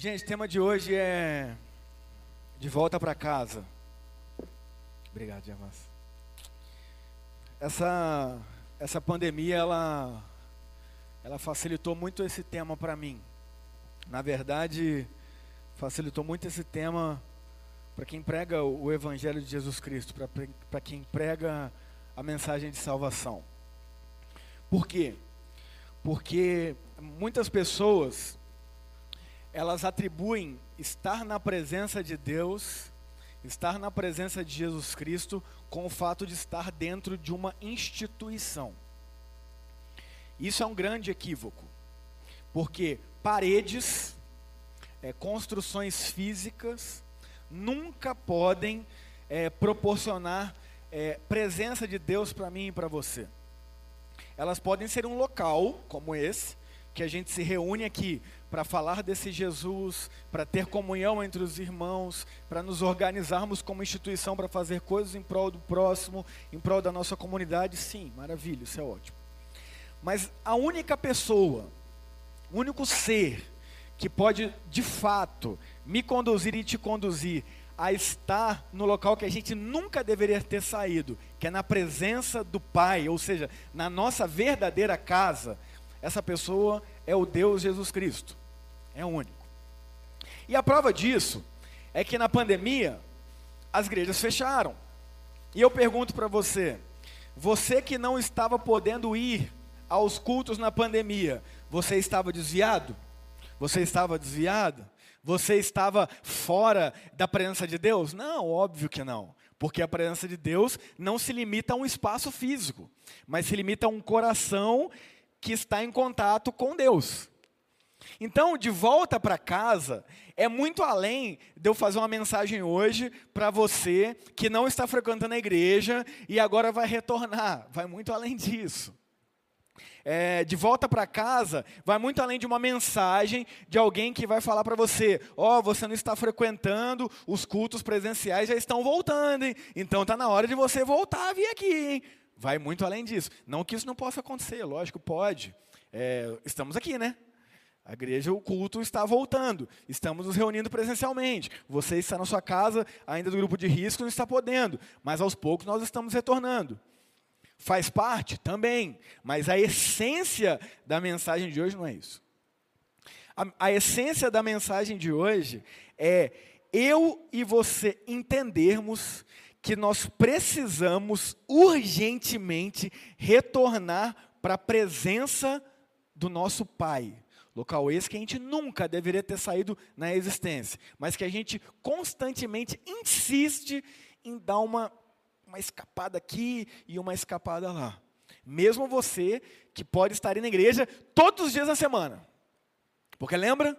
Gente, o tema de hoje é de volta para casa. Obrigado, Diamas. Essa essa pandemia ela ela facilitou muito esse tema para mim. Na verdade, facilitou muito esse tema para quem prega o evangelho de Jesus Cristo, para quem prega a mensagem de salvação. Por quê? Porque muitas pessoas elas atribuem estar na presença de Deus, estar na presença de Jesus Cristo, com o fato de estar dentro de uma instituição. Isso é um grande equívoco, porque paredes, é, construções físicas, nunca podem é, proporcionar é, presença de Deus para mim e para você. Elas podem ser um local, como esse, que a gente se reúne aqui para falar desse Jesus, para ter comunhão entre os irmãos, para nos organizarmos como instituição para fazer coisas em prol do próximo, em prol da nossa comunidade, sim, maravilha, isso é ótimo. Mas a única pessoa, o único ser que pode de fato me conduzir e te conduzir a estar no local que a gente nunca deveria ter saído, que é na presença do Pai, ou seja, na nossa verdadeira casa, essa pessoa é o Deus Jesus Cristo. É único. E a prova disso é que na pandemia as igrejas fecharam. E eu pergunto para você, você que não estava podendo ir aos cultos na pandemia, você estava desviado? Você estava desviado? Você estava fora da presença de Deus? Não, óbvio que não. Porque a presença de Deus não se limita a um espaço físico, mas se limita a um coração que está em contato com Deus. Então, de volta para casa, é muito além de eu fazer uma mensagem hoje para você que não está frequentando a igreja e agora vai retornar. Vai muito além disso. É, de volta para casa, vai muito além de uma mensagem de alguém que vai falar para você: Ó, oh, você não está frequentando, os cultos presenciais já estão voltando, hein? então está na hora de você voltar a vir aqui. Hein? Vai muito além disso. Não que isso não possa acontecer, lógico, pode. É, estamos aqui, né? A igreja, o culto está voltando. Estamos nos reunindo presencialmente. Você está na sua casa, ainda do grupo de risco, não está podendo. Mas aos poucos nós estamos retornando. Faz parte? Também. Mas a essência da mensagem de hoje não é isso. A, a essência da mensagem de hoje é eu e você entendermos que nós precisamos urgentemente retornar para a presença do nosso Pai. Local esse que a gente nunca deveria ter saído na existência, mas que a gente constantemente insiste em dar uma, uma escapada aqui e uma escapada lá. Mesmo você que pode estar na igreja todos os dias da semana. Porque lembra?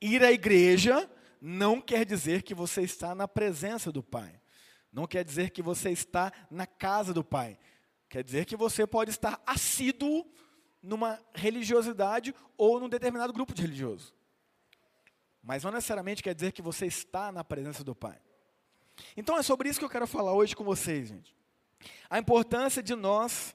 Ir à igreja não quer dizer que você está na presença do Pai. Não quer dizer que você está na casa do Pai. Quer dizer que você pode estar assíduo numa religiosidade ou num determinado grupo de religioso. Mas não necessariamente quer dizer que você está na presença do Pai. Então é sobre isso que eu quero falar hoje com vocês, gente. A importância de nós,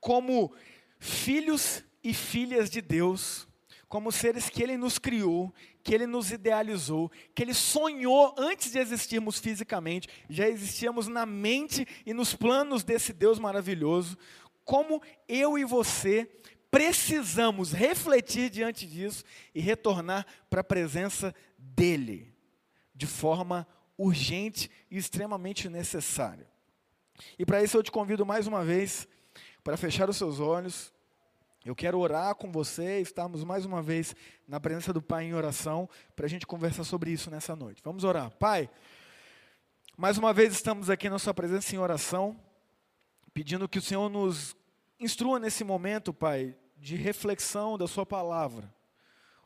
como filhos e filhas de Deus, como seres que Ele nos criou, que Ele nos idealizou, que Ele sonhou antes de existirmos fisicamente, já existíamos na mente e nos planos desse Deus maravilhoso, como eu e você precisamos refletir diante disso e retornar para a presença dEle, de forma urgente e extremamente necessária. E para isso eu te convido mais uma vez para fechar os seus olhos. Eu quero orar com você, estarmos mais uma vez na presença do Pai em oração, para a gente conversar sobre isso nessa noite. Vamos orar. Pai, mais uma vez estamos aqui na Sua presença em oração pedindo que o Senhor nos instrua nesse momento, Pai, de reflexão da Sua palavra.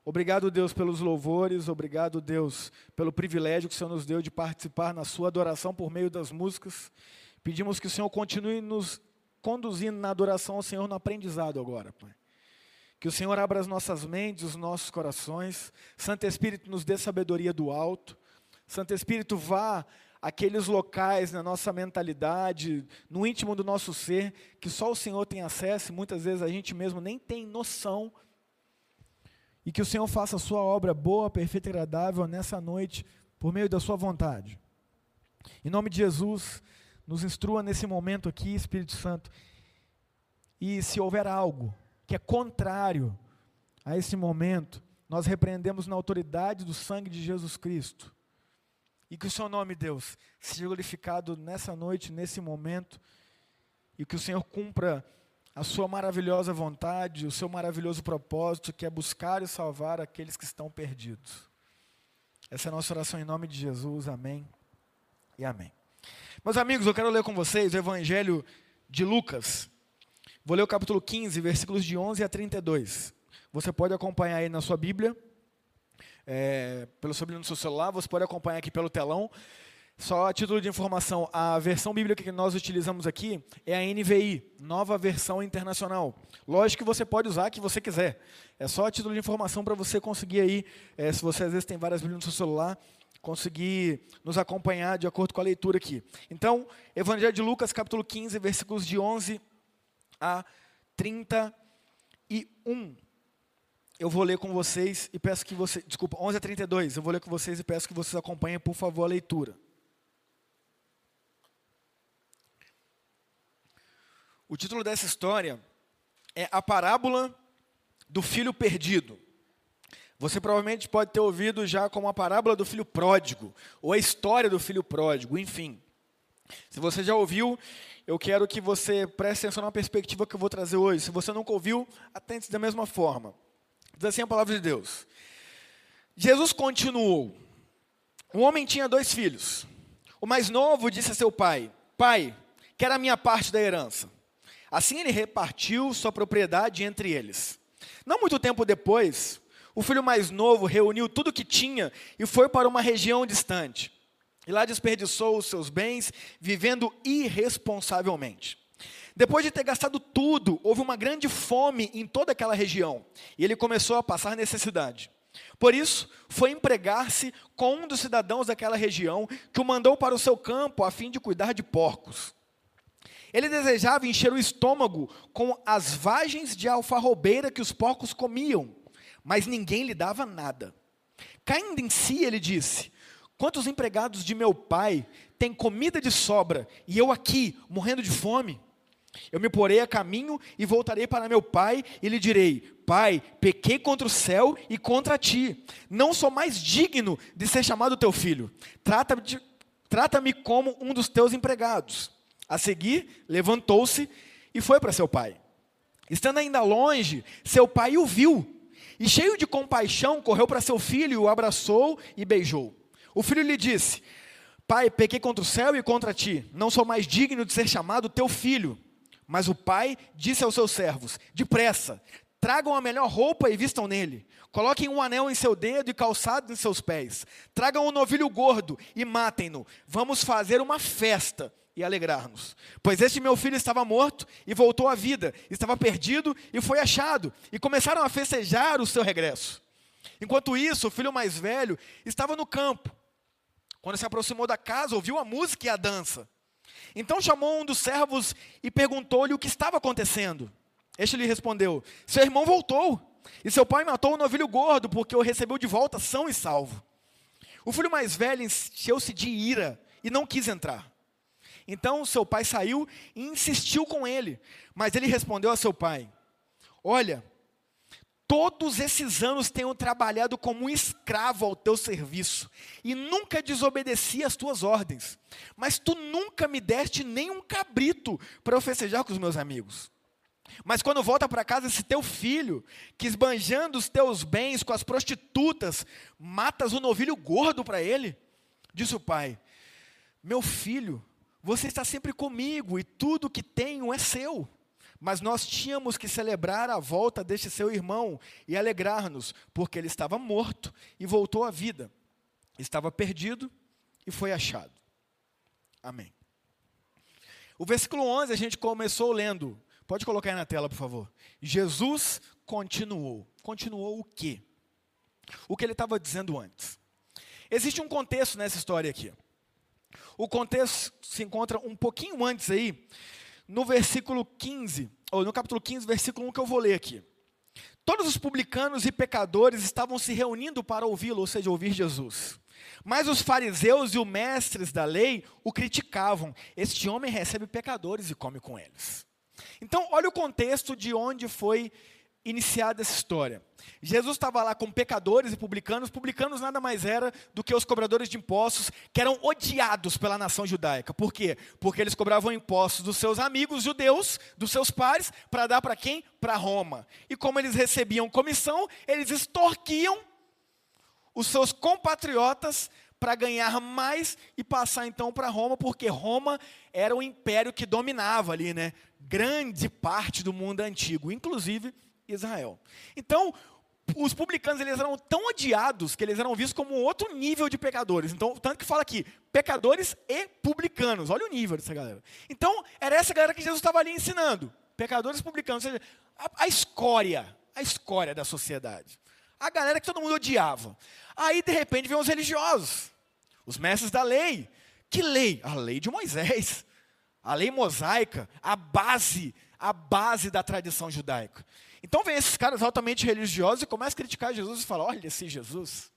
Obrigado, Deus, pelos louvores, obrigado, Deus, pelo privilégio que o Senhor nos deu de participar na Sua adoração por meio das músicas. Pedimos que o Senhor continue nos conduzindo na adoração ao Senhor no aprendizado agora, Pai. Que o Senhor abra as nossas mentes, os nossos corações. Santo Espírito nos dê sabedoria do alto. Santo Espírito vá aqueles locais na nossa mentalidade, no íntimo do nosso ser, que só o Senhor tem acesso e muitas vezes a gente mesmo nem tem noção. e que o Senhor faça a sua obra boa, perfeita e agradável nessa noite, por meio da sua vontade. Em nome de Jesus, nos instrua nesse momento aqui, Espírito Santo. E se houver algo que é contrário a esse momento, nós repreendemos na autoridade do sangue de Jesus Cristo. E que o seu nome, Deus, seja glorificado nessa noite, nesse momento, e que o Senhor cumpra a sua maravilhosa vontade, o seu maravilhoso propósito, que é buscar e salvar aqueles que estão perdidos. Essa é a nossa oração em nome de Jesus. Amém e amém. Meus amigos, eu quero ler com vocês o Evangelho de Lucas. Vou ler o capítulo 15, versículos de 11 a 32. Você pode acompanhar aí na sua Bíblia, é, pelo seu, no seu celular, você pode acompanhar aqui pelo telão. Só a título de informação, a versão bíblica que nós utilizamos aqui é a NVI, Nova Versão Internacional. Lógico que você pode usar a que você quiser. É só a título de informação para você conseguir aí, é, se você às vezes tem várias bíblias no seu celular, conseguir nos acompanhar de acordo com a leitura aqui. Então, Evangelho de Lucas, capítulo 15, versículos de 11 a 31. Eu vou ler com vocês e peço que você, desculpa, 11 a 32. Eu vou ler com vocês e peço que vocês acompanhem, por favor, a leitura. O título dessa história é A Parábola do Filho Perdido. Você provavelmente pode ter ouvido já como a parábola do filho pródigo, ou a história do filho pródigo, enfim. Se você já ouviu, eu quero que você preste atenção na perspectiva que eu vou trazer hoje. Se você nunca ouviu, atente da mesma forma. Diz assim a palavra de Deus. Jesus continuou. Um homem tinha dois filhos. O mais novo disse a seu pai: Pai, quero a minha parte da herança. Assim ele repartiu sua propriedade entre eles. Não muito tempo depois, o filho mais novo reuniu tudo o que tinha e foi para uma região distante. E lá desperdiçou os seus bens, vivendo irresponsavelmente. Depois de ter gastado tudo, houve uma grande fome em toda aquela região, e ele começou a passar necessidade. Por isso, foi empregar-se com um dos cidadãos daquela região, que o mandou para o seu campo a fim de cuidar de porcos. Ele desejava encher o estômago com as vagens de alfarrobeira que os porcos comiam, mas ninguém lhe dava nada. Caindo em si, ele disse: Quantos empregados de meu pai têm comida de sobra e eu aqui, morrendo de fome? Eu me porei a caminho e voltarei para meu pai e lhe direi: Pai, pequei contra o céu e contra ti. Não sou mais digno de ser chamado teu filho. Trata-me trata como um dos teus empregados. A seguir, levantou-se e foi para seu pai. Estando ainda longe, seu pai o viu e, cheio de compaixão, correu para seu filho, o abraçou e beijou. O filho lhe disse: Pai, pequei contra o céu e contra ti, não sou mais digno de ser chamado teu filho. Mas o pai disse aos seus servos: Depressa, tragam a melhor roupa e vistam nele. Coloquem um anel em seu dedo e calçado em seus pés. Tragam um novilho gordo e matem-no. Vamos fazer uma festa e alegrar-nos. Pois este meu filho estava morto e voltou à vida, estava perdido e foi achado, e começaram a festejar o seu regresso. Enquanto isso, o filho mais velho estava no campo. Quando se aproximou da casa, ouviu a música e a dança. Então chamou um dos servos e perguntou-lhe o que estava acontecendo. Este lhe respondeu: Seu irmão voltou, e seu pai matou o um novilho gordo, porque o recebeu de volta são e salvo. O filho mais velho encheu-se de ira e não quis entrar. Então seu pai saiu e insistiu com ele. Mas ele respondeu a seu pai: Olha, todos esses anos tenho trabalhado como um escravo ao teu serviço e nunca desobedeci às tuas ordens. Mas tu nunca me deste nem um cabrito para eu festejar com os meus amigos. Mas quando volta para casa esse teu filho, que esbanjando os teus bens com as prostitutas, matas o novilho gordo para ele, disse o pai: Meu filho, você está sempre comigo e tudo que tenho é seu. Mas nós tínhamos que celebrar a volta deste seu irmão e alegrar-nos, porque ele estava morto e voltou à vida. Estava perdido e foi achado. Amém. O versículo 11 a gente começou lendo. Pode colocar aí na tela, por favor. Jesus continuou. Continuou o quê? O que ele estava dizendo antes. Existe um contexto nessa história aqui. O contexto se encontra um pouquinho antes aí, no versículo 15, ou no capítulo 15, versículo 1 que eu vou ler aqui. Todos os publicanos e pecadores estavam se reunindo para ouvi-lo, ou seja, ouvir Jesus. Mas os fariseus e os mestres da lei o criticavam. Este homem recebe pecadores e come com eles. Então, olha o contexto de onde foi iniciada essa história. Jesus estava lá com pecadores e publicanos. Publicanos nada mais era do que os cobradores de impostos que eram odiados pela nação judaica. Por quê? Porque eles cobravam impostos dos seus amigos judeus, dos seus pares, para dar para quem? Para Roma. E como eles recebiam comissão, eles extorquiam os seus compatriotas para ganhar mais e passar então para Roma, porque Roma era o império que dominava ali, né? Grande parte do mundo antigo, inclusive Israel. Então, os publicanos eles eram tão odiados que eles eram vistos como outro nível de pecadores. Então, tanto que fala aqui, pecadores e publicanos. Olha o nível dessa galera. Então, era essa galera que Jesus estava ali ensinando. Pecadores e publicanos, ou seja, a, a escória, a escória da sociedade. A galera que todo mundo odiava. Aí, de repente, vem os religiosos, os mestres da lei. Que lei? A lei de Moisés. A lei mosaica, a base, a base da tradição judaica. Então vem esses caras altamente religiosos e começam a criticar Jesus e falam: olha esse Jesus.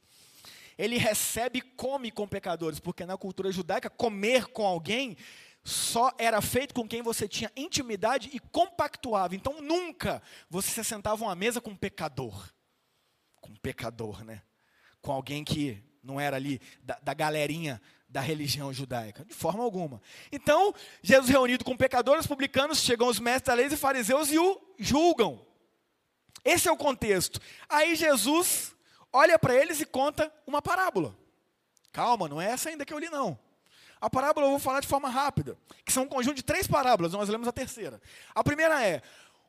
Ele recebe e come com pecadores, porque na cultura judaica, comer com alguém só era feito com quem você tinha intimidade e compactuava. Então nunca você se sentava à mesa com um pecador. Com um pecador, né? Com alguém que não era ali da, da galerinha da religião judaica, de forma alguma. Então, Jesus reunido com pecadores, publicanos, chegam os mestres da lei e fariseus e o julgam. Esse é o contexto. Aí Jesus olha para eles e conta uma parábola. Calma, não é essa ainda que eu li, não. A parábola eu vou falar de forma rápida, que são um conjunto de três parábolas, nós lemos a terceira. A primeira é: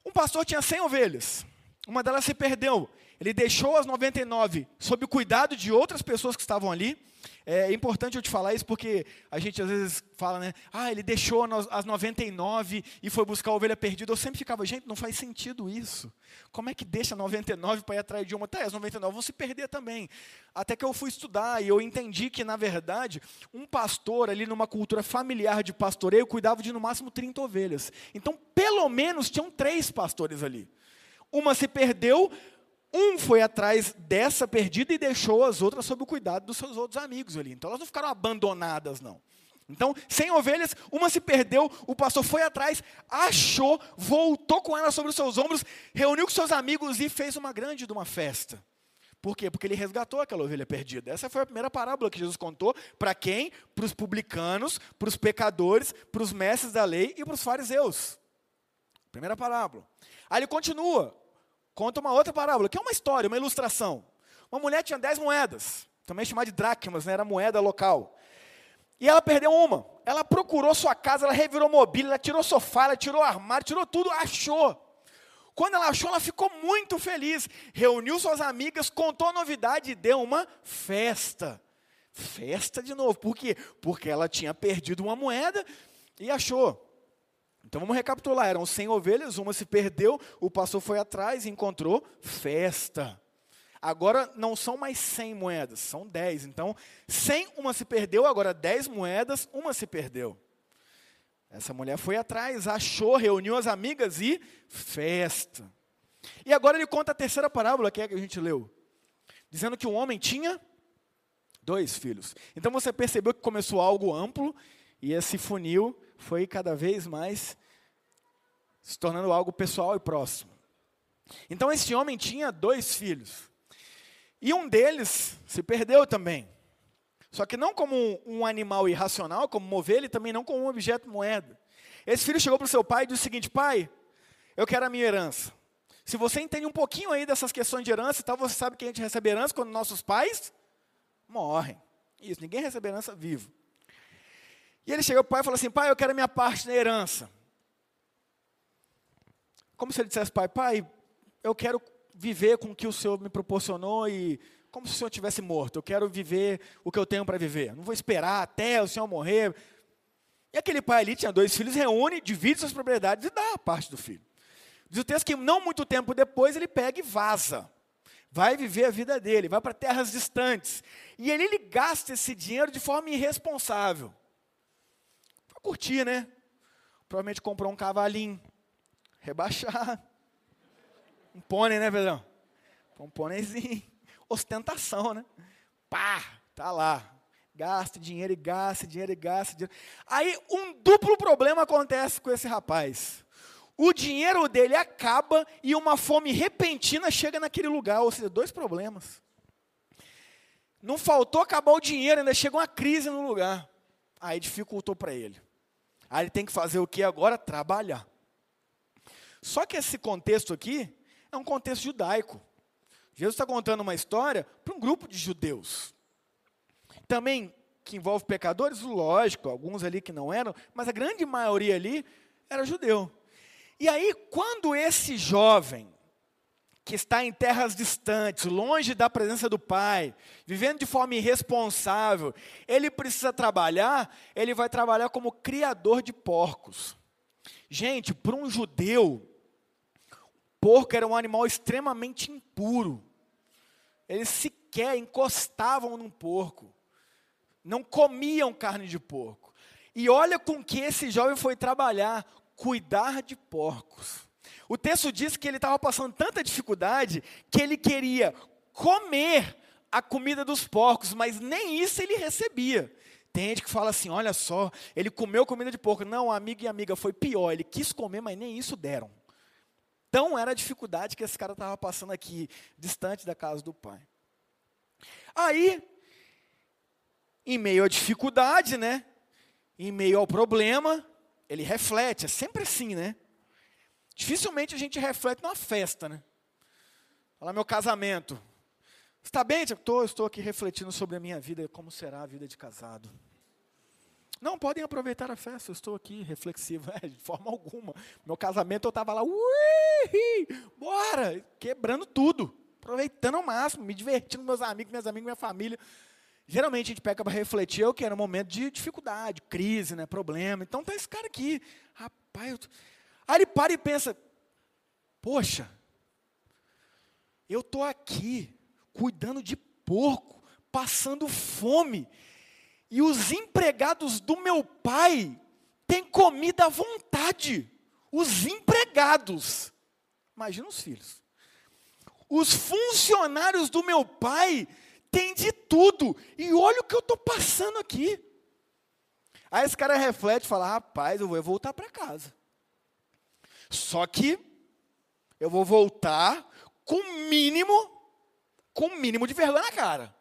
um pastor tinha 100 ovelhas, uma delas se perdeu. Ele deixou as 99 sob o cuidado de outras pessoas que estavam ali é importante eu te falar isso porque a gente às vezes fala, né? Ah, ele deixou as 99 e foi buscar a ovelha perdida. Eu sempre ficava, gente, não faz sentido isso. Como é que deixa 99 para ir atrás de uma? Tá, as 99 vão se perder também. Até que eu fui estudar e eu entendi que, na verdade, um pastor ali numa cultura familiar de pastoreio cuidava de no máximo 30 ovelhas. Então, pelo menos, tinham três pastores ali. Uma se perdeu, um foi atrás dessa perdida e deixou as outras sob o cuidado dos seus outros amigos ali. Então elas não ficaram abandonadas, não. Então, sem ovelhas, uma se perdeu, o pastor foi atrás, achou, voltou com ela sobre os seus ombros, reuniu com seus amigos e fez uma grande de uma festa. Por quê? Porque ele resgatou aquela ovelha perdida. Essa foi a primeira parábola que Jesus contou. Para quem? Para os publicanos, para os pecadores, para os mestres da lei e para os fariseus. Primeira parábola. Aí ele continua conta uma outra parábola, que é uma história, uma ilustração. Uma mulher tinha dez moedas, também chamada de dracmas, né, era moeda local. E ela perdeu uma. Ela procurou sua casa, ela revirou mobília, ela tirou sofá, ela tirou armário, tirou tudo, achou. Quando ela achou, ela ficou muito feliz. Reuniu suas amigas, contou a novidade e deu uma festa. Festa de novo. Por quê? Porque ela tinha perdido uma moeda e achou. Então vamos recapitular: eram 100 ovelhas, uma se perdeu, o pastor foi atrás e encontrou festa. Agora não são mais 100 moedas, são 10. Então, 100, uma se perdeu, agora 10 moedas, uma se perdeu. Essa mulher foi atrás, achou, reuniu as amigas e festa. E agora ele conta a terceira parábola, que é que a gente leu, dizendo que o homem tinha dois filhos. Então você percebeu que começou algo amplo e esse funil foi cada vez mais se tornando algo pessoal e próximo. Então esse homem tinha dois filhos. E um deles se perdeu também. Só que não como um animal irracional, como uma ovelha, e também não como um objeto moeda. Esse filho chegou para o seu pai e disse o seguinte: Pai, eu quero a minha herança. Se você entende um pouquinho aí dessas questões de herança e tal, você sabe que a gente recebe herança quando nossos pais morrem. Isso, ninguém recebe herança vivo. E ele chegou para o pai e falou assim: Pai, eu quero minha parte na herança. Como se ele dissesse, pai, pai, eu quero viver com o que o Senhor me proporcionou e como se o Senhor tivesse morto. Eu quero viver o que eu tenho para viver. Não vou esperar até o Senhor morrer. E aquele pai ali tinha dois filhos, reúne, divide suas propriedades e dá a parte do filho. Diz o texto que não muito tempo depois ele pega e vaza. Vai viver a vida dele, vai para terras distantes. E ele, ele gasta esse dinheiro de forma irresponsável. Curtir, né? Provavelmente comprou um cavalinho, rebaixar. Um pônei, né, Pedrão? Um pôneizinho. Ostentação, né? Pá, tá lá. Gasta dinheiro e gasta dinheiro e gasta dinheiro. Aí um duplo problema acontece com esse rapaz. O dinheiro dele acaba e uma fome repentina chega naquele lugar, ou seja, dois problemas. Não faltou acabar o dinheiro, ainda chega uma crise no lugar. Aí dificultou para ele. Aí ele tem que fazer o que agora? Trabalhar. Só que esse contexto aqui é um contexto judaico. Jesus está contando uma história para um grupo de judeus. Também que envolve pecadores, lógico, alguns ali que não eram, mas a grande maioria ali era judeu. E aí, quando esse jovem, que está em terras distantes, longe da presença do pai, vivendo de forma irresponsável, ele precisa trabalhar, ele vai trabalhar como criador de porcos. Gente, para um judeu, porco era um animal extremamente impuro. Eles sequer encostavam num porco não comiam carne de porco. E olha com que esse jovem foi trabalhar, cuidar de porcos. O texto diz que ele estava passando tanta dificuldade que ele queria comer a comida dos porcos, mas nem isso ele recebia. Tem gente que fala assim: olha só, ele comeu comida de porco. Não, amigo e amiga, foi pior. Ele quis comer, mas nem isso deram. Então era a dificuldade que esse cara estava passando aqui, distante da casa do pai. Aí em meio à dificuldade, né? Em meio ao problema, ele reflete. É sempre assim, né? Dificilmente a gente reflete numa festa, né? Fala meu casamento. Está bem? Estou, estou aqui refletindo sobre a minha vida, como será a vida de casado. Não, podem aproveitar a festa, eu estou aqui reflexivo, é, de forma alguma. Meu casamento eu estava lá, ui, bora, quebrando tudo, aproveitando ao máximo, me divertindo com meus amigos, minhas amigas, minha família. Geralmente a gente pega para refletir é o que era um momento de dificuldade, crise, né, problema. Então tá esse cara aqui, rapaz. Eu. Aí ele para e pensa: poxa, eu tô aqui cuidando de porco, passando fome, e os empregados do meu pai têm comida à vontade. Os empregados, imagina os filhos. Os funcionários do meu pai tem de tudo. E olha o que eu estou passando aqui. Aí esse cara reflete e fala: rapaz, eu vou voltar para casa. Só que eu vou voltar com mínimo, com mínimo de vergonha na cara.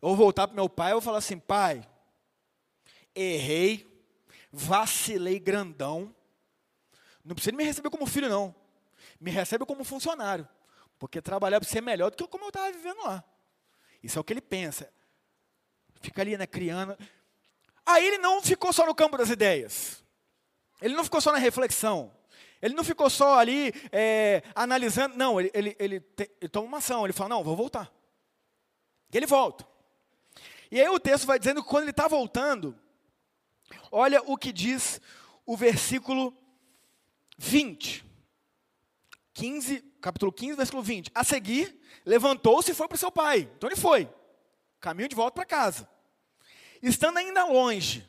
Eu vou voltar para meu pai e vou falar assim: pai, errei, vacilei grandão. Não precisa me receber como filho, não. Me recebe como funcionário. Porque trabalhar para ser melhor do que como eu estava vivendo lá. Isso é o que ele pensa. Fica ali, né, criando. Aí ele não ficou só no campo das ideias. Ele não ficou só na reflexão. Ele não ficou só ali é, analisando. Não, ele, ele, ele, te, ele toma uma ação. Ele fala: Não, vou voltar. E ele volta. E aí o texto vai dizendo que quando ele está voltando, olha o que diz o versículo 20. 15, capítulo 15, versículo 20. A seguir, levantou-se e foi para o seu pai. Então ele foi. Caminho de volta para casa. Estando ainda longe,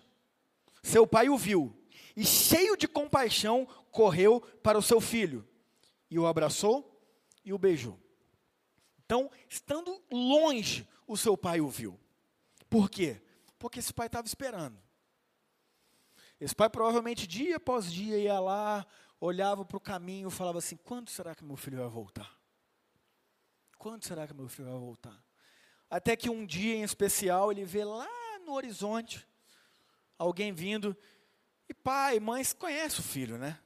seu pai o viu. E cheio de compaixão, correu para o seu filho. E o abraçou e o beijou. Então, estando longe, o seu pai o viu. Por quê? Porque esse pai estava esperando. Esse pai provavelmente dia após dia ia lá, olhava para o caminho e falava assim: quando será que meu filho vai voltar? Quando será que meu filho vai voltar? Até que um dia em especial ele vê lá no horizonte alguém vindo e pai, mãe conhece o filho, né?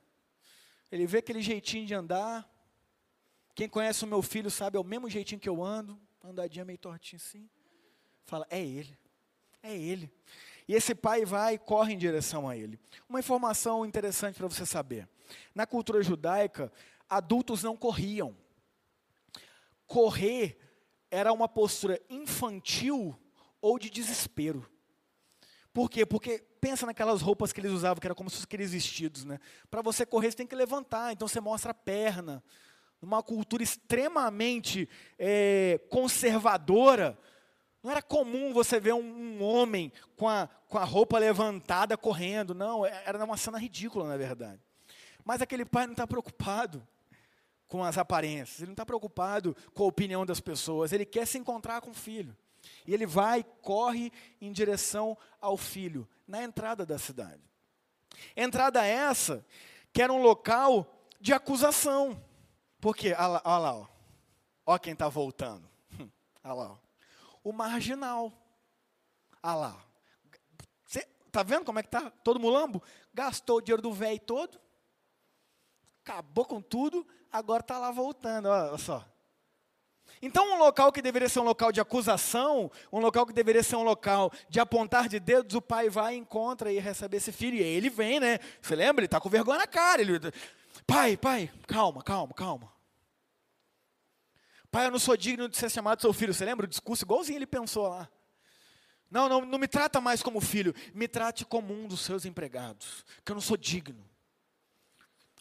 Ele vê aquele jeitinho de andar. Quem conhece o meu filho sabe é o mesmo jeitinho que eu ando, andadinha meio tortinho assim. Fala, é ele, é ele. E esse pai vai e corre em direção a ele. Uma informação interessante para você saber. Na cultura judaica, adultos não corriam. Correr era uma postura infantil ou de desespero. Por quê? Porque pensa naquelas roupas que eles usavam, que era como se fossem aqueles vestidos, né? Para você correr, você tem que levantar, então você mostra a perna. Numa cultura extremamente é, conservadora, não era comum você ver um, um, homem com a, com a roupa levantada correndo, não, é, era uma cena ridícula, na verdade. Mas aquele pai não está preocupado. com as aparências, ele não está preocupado com a opinião das pessoas, ele quer se encontrar com o filho. E ele vai, corre em direção ao filho, na entrada da cidade. Entrada essa, que era um local de acusação. Porque, olha lá, olha lá ó. quem está voltando. Olha lá, ó. o marginal. Olha lá. Você está vendo como é que está? Todo mulambo? Gastou o dinheiro do velho todo, acabou com tudo, agora está lá voltando, olha só. Então, um local que deveria ser um local de acusação, um local que deveria ser um local de apontar de dedos, o pai vai, encontra e recebe esse filho. E aí ele vem, né? Você lembra? Ele está com vergonha na cara. Ele, pai, pai, calma, calma, calma. Pai, eu não sou digno de ser chamado seu filho. Você lembra o discurso igualzinho ele pensou lá? Não, não, não me trata mais como filho, me trate como um dos seus empregados, que eu não sou digno.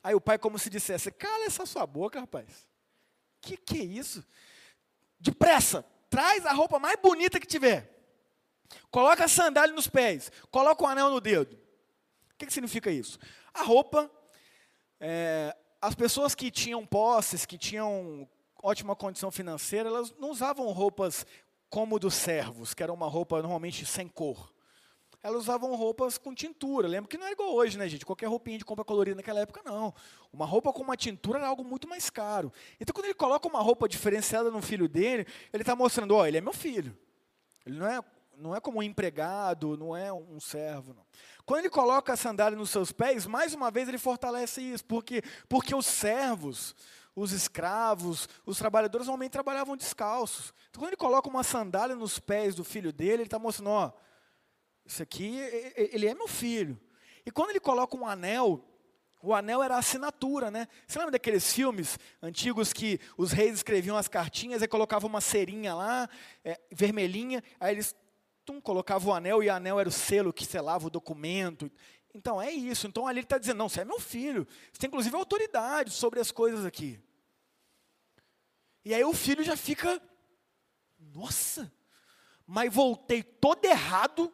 Aí o pai, como se dissesse, cala essa sua boca, rapaz. Que que é isso? Depressa, traz a roupa mais bonita que tiver. Coloca a sandália nos pés, coloca o anel no dedo. O que, que significa isso? A roupa, é, as pessoas que tinham posses, que tinham ótima condição financeira, elas não usavam roupas como dos servos, que era uma roupa normalmente sem cor elas usavam roupas com tintura. Lembra que não era igual hoje, né, gente? Qualquer roupinha de compra colorida naquela época, não. Uma roupa com uma tintura era algo muito mais caro. Então, quando ele coloca uma roupa diferenciada no filho dele, ele está mostrando, ó, oh, ele é meu filho. Ele não é, não é como um empregado, não é um servo, não. Quando ele coloca a sandália nos seus pés, mais uma vez ele fortalece isso, porque, porque os servos, os escravos, os trabalhadores normalmente trabalhavam descalços. Então, quando ele coloca uma sandália nos pés do filho dele, ele está mostrando, ó, isso aqui, ele é meu filho. E quando ele coloca um anel, o anel era a assinatura, né? Você lembra daqueles filmes antigos que os reis escreviam as cartinhas e colocavam uma cerinha lá, é, vermelhinha, aí eles tum, colocavam o anel e o anel era o selo que selava o documento. Então é isso. Então ali ele está dizendo: não, você é meu filho. Você tem inclusive autoridade sobre as coisas aqui. E aí o filho já fica, nossa, mas voltei todo errado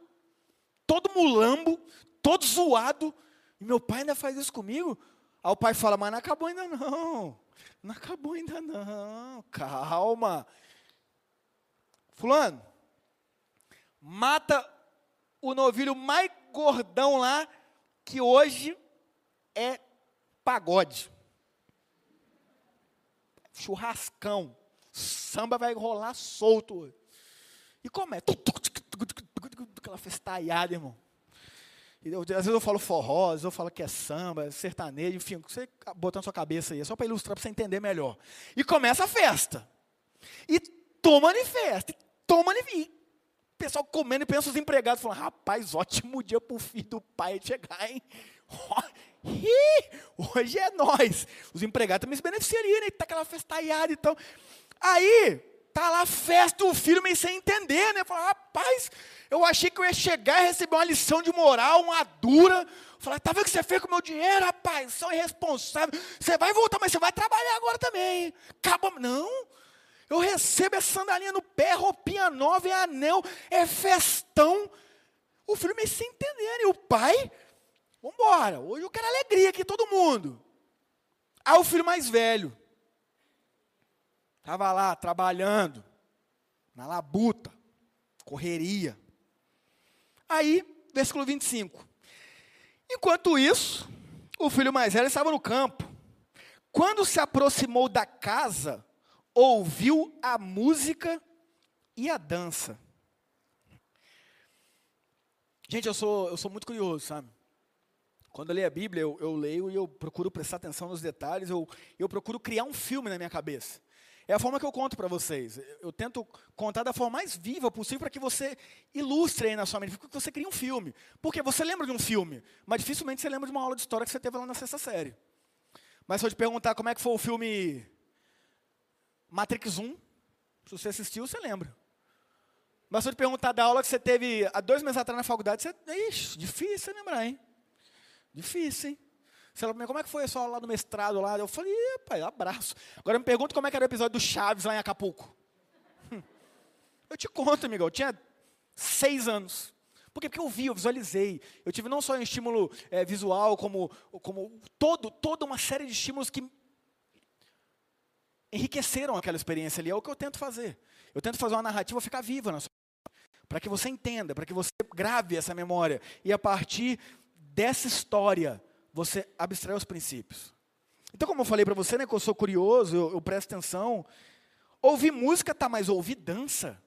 todo mulambo, todo zoado, e meu pai ainda faz isso comigo? Aí o pai fala, mas não acabou ainda não, não acabou ainda não, calma. Fulano, mata o novilho mais gordão lá, que hoje é pagode. Churrascão. Samba vai rolar solto. E como é? Aquela festaiada, irmão. Eu, às vezes eu falo forró, às vezes eu falo que é samba, sertanejo, enfim, você botar na sua cabeça aí, é só para ilustrar, para você entender melhor. E começa a festa. E toma-lhe festa, e toma-lhe e o pessoal comendo e pensa os empregados, falando, rapaz, ótimo dia para o filho do pai chegar, hein? hoje é nós. Os empregados também se beneficiariam, né? Tá aquela festaiada e então. Aí, tá lá festa, o filho meio sem entender, né? Fala, rapaz, eu achei que eu ia chegar e receber uma lição de moral, uma dura. Falar, tá vendo o que você fez com o meu dinheiro, rapaz? São irresponsável. Você vai voltar, mas você vai trabalhar agora também. Acaba. Não. Eu recebo essa sandalinha no pé, roupinha nova, é anel, é festão. O filho meio sem entender. E o pai, vamos embora. Hoje eu quero alegria aqui, todo mundo. Aí o filho mais velho. Estava lá trabalhando, na labuta, correria. Aí, versículo 25. Enquanto isso, o filho mais velho estava no campo. Quando se aproximou da casa, ouviu a música e a dança. Gente, eu sou, eu sou muito curioso, sabe? Quando eu leio a Bíblia, eu, eu leio e eu procuro prestar atenção nos detalhes, eu, eu procuro criar um filme na minha cabeça. É a forma que eu conto para vocês. Eu tento contar da forma mais viva possível para que você ilustre aí na sua mente, porque você cria um filme. Porque você lembra de um filme, mas dificilmente você lembra de uma aula de história que você teve lá na sexta série. Mas se eu te perguntar como é que foi o filme Matrix 1, se você assistiu, você lembra. Mas se eu te perguntar da aula que você teve há dois meses atrás na faculdade, você. Ixi, difícil lembrar, hein? Difícil, hein? Você falou, como é que foi a sua aula lá no mestrado lá? Eu falei, pai, abraço. Agora me pergunta como é que era o episódio do Chaves lá em Acapulco. Hum. Eu te conto, amigo, eu tinha seis anos. Por quê? Porque eu vi, eu visualizei. Eu tive não só um estímulo é, visual, como, como todo, toda uma série de estímulos que enriqueceram aquela experiência ali. É o que eu tento fazer. Eu tento fazer uma narrativa ficar viva na sua para que você entenda, para que você grave essa memória e a partir dessa história você abstrai os princípios. Então, como eu falei para você, né, que eu sou curioso, eu, eu presto atenção. Ouvir música, tá, mas ouvir dança.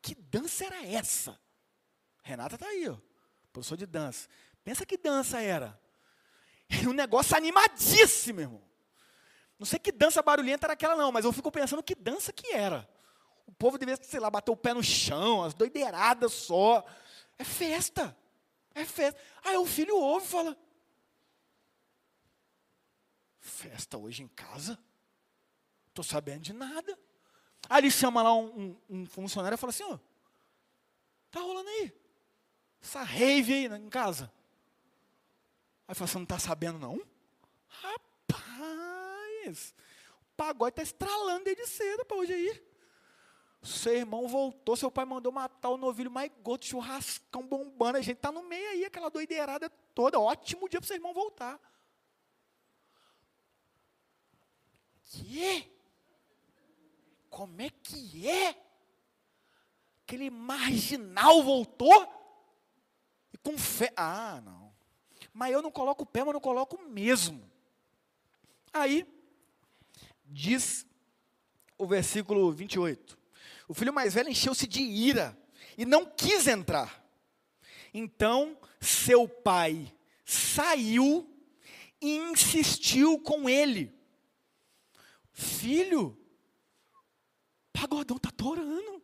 Que dança era essa? Renata tá aí, ó, professor de dança. Pensa que dança era. Era um negócio animadíssimo, irmão. Não sei que dança barulhenta era aquela, não, mas eu fico pensando que dança que era. O povo devia, sei lá, bater o pé no chão, as doideiradas só. É festa. É festa. Aí o filho ouve e fala: Festa hoje em casa? Estou sabendo de nada. Aí ele chama lá um, um, um funcionário e fala assim: Ó, tá rolando aí. Essa rave aí em casa. Aí fala: Você não está sabendo, não? Rapaz, o pagode está estralando desde cedo para hoje aí. Seu irmão voltou, seu pai mandou matar o novilho mais goto, churrascão bombando. A gente tá no meio aí, aquela doideirada toda. Ótimo dia para seu irmão voltar. Que? Como é que é? Aquele marginal voltou? E com fé. Ah, não. Mas eu não coloco o pé, mas não coloco mesmo. Aí, diz o versículo 28. O filho mais velho encheu-se de ira e não quis entrar. Então seu pai saiu e insistiu com ele. Filho, pagodão tá torando.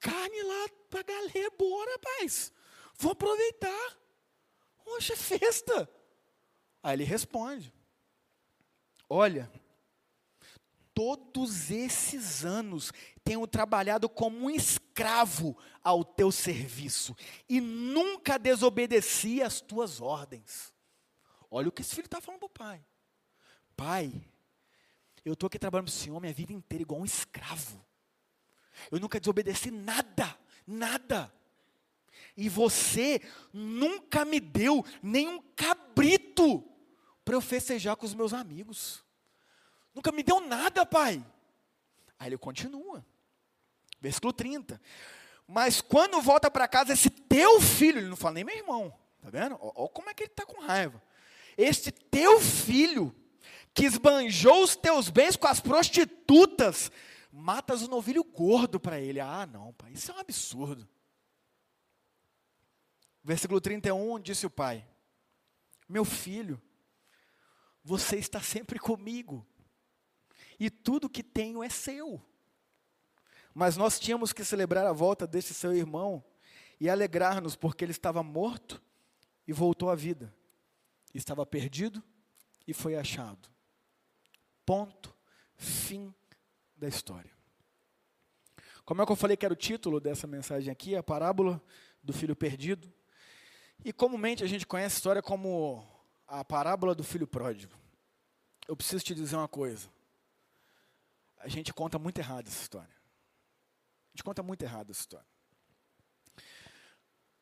Carne lá pra galera, bora, rapaz. Vou aproveitar. Hoje é festa. Aí ele responde: Olha, todos esses anos tenho trabalhado como um escravo ao teu serviço e nunca desobedeci às tuas ordens. Olha o que esse filho está falando para o pai. Pai, eu estou aqui trabalhando para o Senhor minha vida inteira igual um escravo. Eu nunca desobedeci nada, nada. E você nunca me deu nenhum cabrito para eu festejar com os meus amigos. Nunca me deu nada, pai. Aí ele continua. Versículo 30. Mas quando volta para casa, esse teu filho, ele não fala nem meu irmão, tá vendo? Olha como é que ele está com raiva. Este teu filho, que esbanjou os teus bens com as prostitutas, matas o novilho gordo para ele. Ah, não, pai, isso é um absurdo. Versículo 31, disse o pai: Meu filho, você está sempre comigo e tudo que tenho é seu. Mas nós tínhamos que celebrar a volta deste seu irmão e alegrar-nos, porque ele estava morto e voltou à vida, estava perdido e foi achado. Ponto, fim da história. Como é que eu falei que era o título dessa mensagem aqui? A parábola do filho perdido. E comumente a gente conhece a história como a parábola do filho pródigo. Eu preciso te dizer uma coisa a gente conta muito errado essa história. A conta muito errado essa história.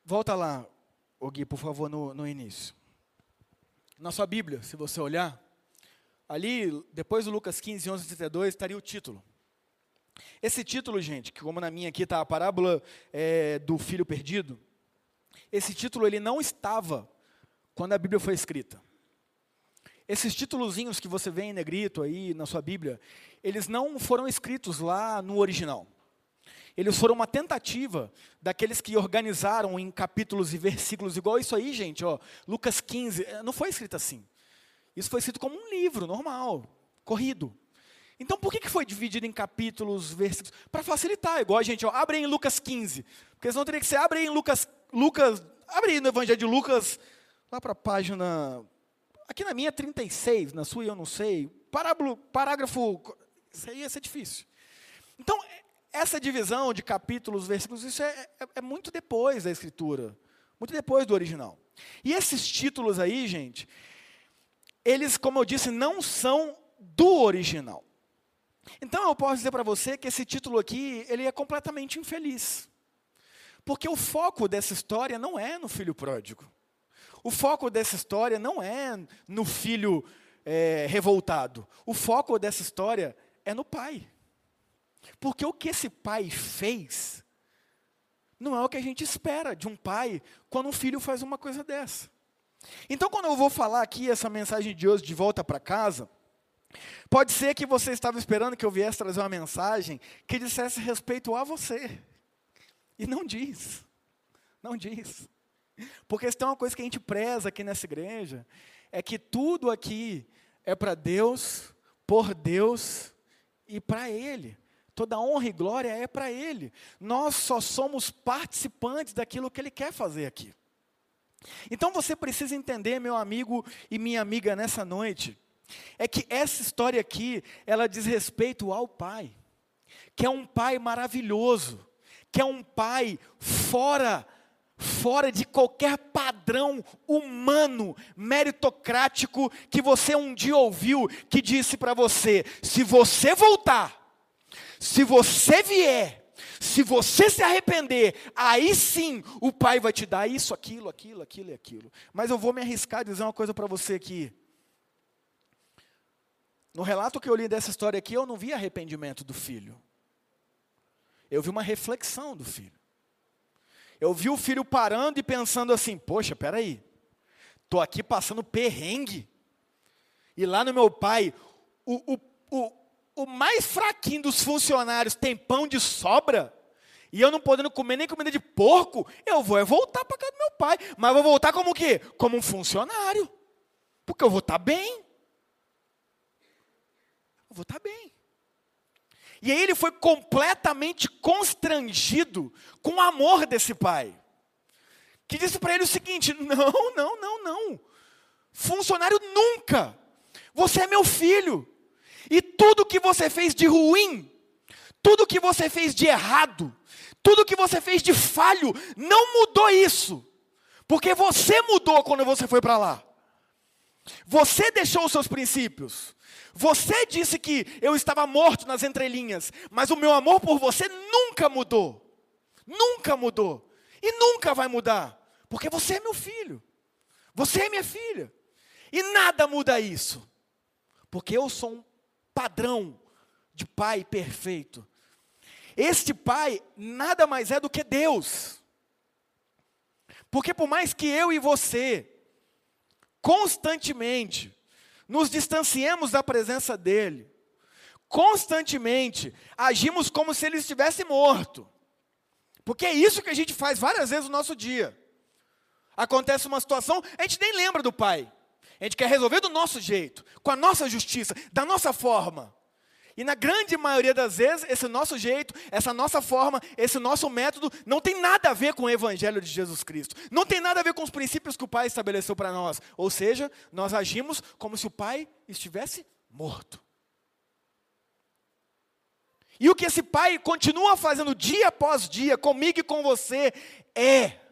Volta lá, o Gui, por favor, no, no início. Na sua Bíblia, se você olhar, ali, depois do Lucas 15, 11, 32, estaria o título. Esse título, gente, que como na minha aqui está a parábola é, do filho perdido, esse título ele não estava quando a Bíblia foi escrita. Esses títulozinhos que você vê em negrito aí na sua Bíblia, eles não foram escritos lá no original. Eles foram uma tentativa daqueles que organizaram em capítulos e versículos, igual isso aí, gente, ó, Lucas 15, eh, não foi escrito assim. Isso foi escrito como um livro normal, corrido. Então, por que, que foi dividido em capítulos, versículos? Para facilitar, igual a gente, ó, abre em Lucas 15. Porque senão teria que ser, abre em Lucas, Lucas, abre aí no Evangelho de Lucas, lá para a página Aqui na minha 36, na sua eu não sei. Parágrafo, isso aí ia ser difícil. Então, essa divisão de capítulos, versículos, isso é, é, é muito depois da escritura. Muito depois do original. E esses títulos aí, gente, eles, como eu disse, não são do original. Então eu posso dizer para você que esse título aqui, ele é completamente infeliz. Porque o foco dessa história não é no filho pródigo. O foco dessa história não é no filho é, revoltado. O foco dessa história é no pai. Porque o que esse pai fez não é o que a gente espera de um pai quando um filho faz uma coisa dessa. Então, quando eu vou falar aqui essa mensagem de hoje de volta para casa, pode ser que você estava esperando que eu viesse trazer uma mensagem que dissesse respeito a você. E não diz. Não diz. Porque se tem uma coisa que a gente preza aqui nessa igreja, é que tudo aqui é para Deus, por Deus e para Ele. Toda honra e glória é para Ele. Nós só somos participantes daquilo que Ele quer fazer aqui. Então você precisa entender, meu amigo e minha amiga, nessa noite, é que essa história aqui, ela diz respeito ao Pai, que é um Pai maravilhoso, que é um Pai fora fora de qualquer padrão humano, meritocrático que você um dia ouviu, que disse para você: se você voltar, se você vier, se você se arrepender, aí sim o Pai vai te dar isso, aquilo, aquilo, aquilo e aquilo. Mas eu vou me arriscar a dizer uma coisa para você aqui. No relato que eu li dessa história aqui, eu não vi arrependimento do filho. Eu vi uma reflexão do filho. Eu vi o filho parando e pensando assim: poxa, peraí, estou aqui passando perrengue. E lá no meu pai, o, o, o, o mais fraquinho dos funcionários tem pão de sobra. E eu não podendo comer nem comida de porco, eu vou é voltar para casa do meu pai. Mas vou voltar como o quê? Como um funcionário. Porque eu vou estar tá bem. Eu vou estar tá bem. E aí ele foi completamente constrangido com o amor desse pai. Que disse para ele o seguinte: não, não, não, não. Funcionário nunca. Você é meu filho. E tudo que você fez de ruim, tudo que você fez de errado, tudo que você fez de falho, não mudou isso. Porque você mudou quando você foi para lá. Você deixou os seus princípios. Você disse que eu estava morto nas entrelinhas, mas o meu amor por você nunca mudou. Nunca mudou. E nunca vai mudar. Porque você é meu filho. Você é minha filha. E nada muda isso. Porque eu sou um padrão de pai perfeito. Este pai nada mais é do que Deus. Porque por mais que eu e você constantemente nos distanciemos da presença dele, constantemente agimos como se ele estivesse morto. Porque é isso que a gente faz várias vezes no nosso dia. Acontece uma situação, a gente nem lembra do pai. A gente quer resolver do nosso jeito, com a nossa justiça, da nossa forma. E na grande maioria das vezes, esse nosso jeito, essa nossa forma, esse nosso método não tem nada a ver com o Evangelho de Jesus Cristo. Não tem nada a ver com os princípios que o Pai estabeleceu para nós. Ou seja, nós agimos como se o Pai estivesse morto. E o que esse Pai continua fazendo dia após dia, comigo e com você, é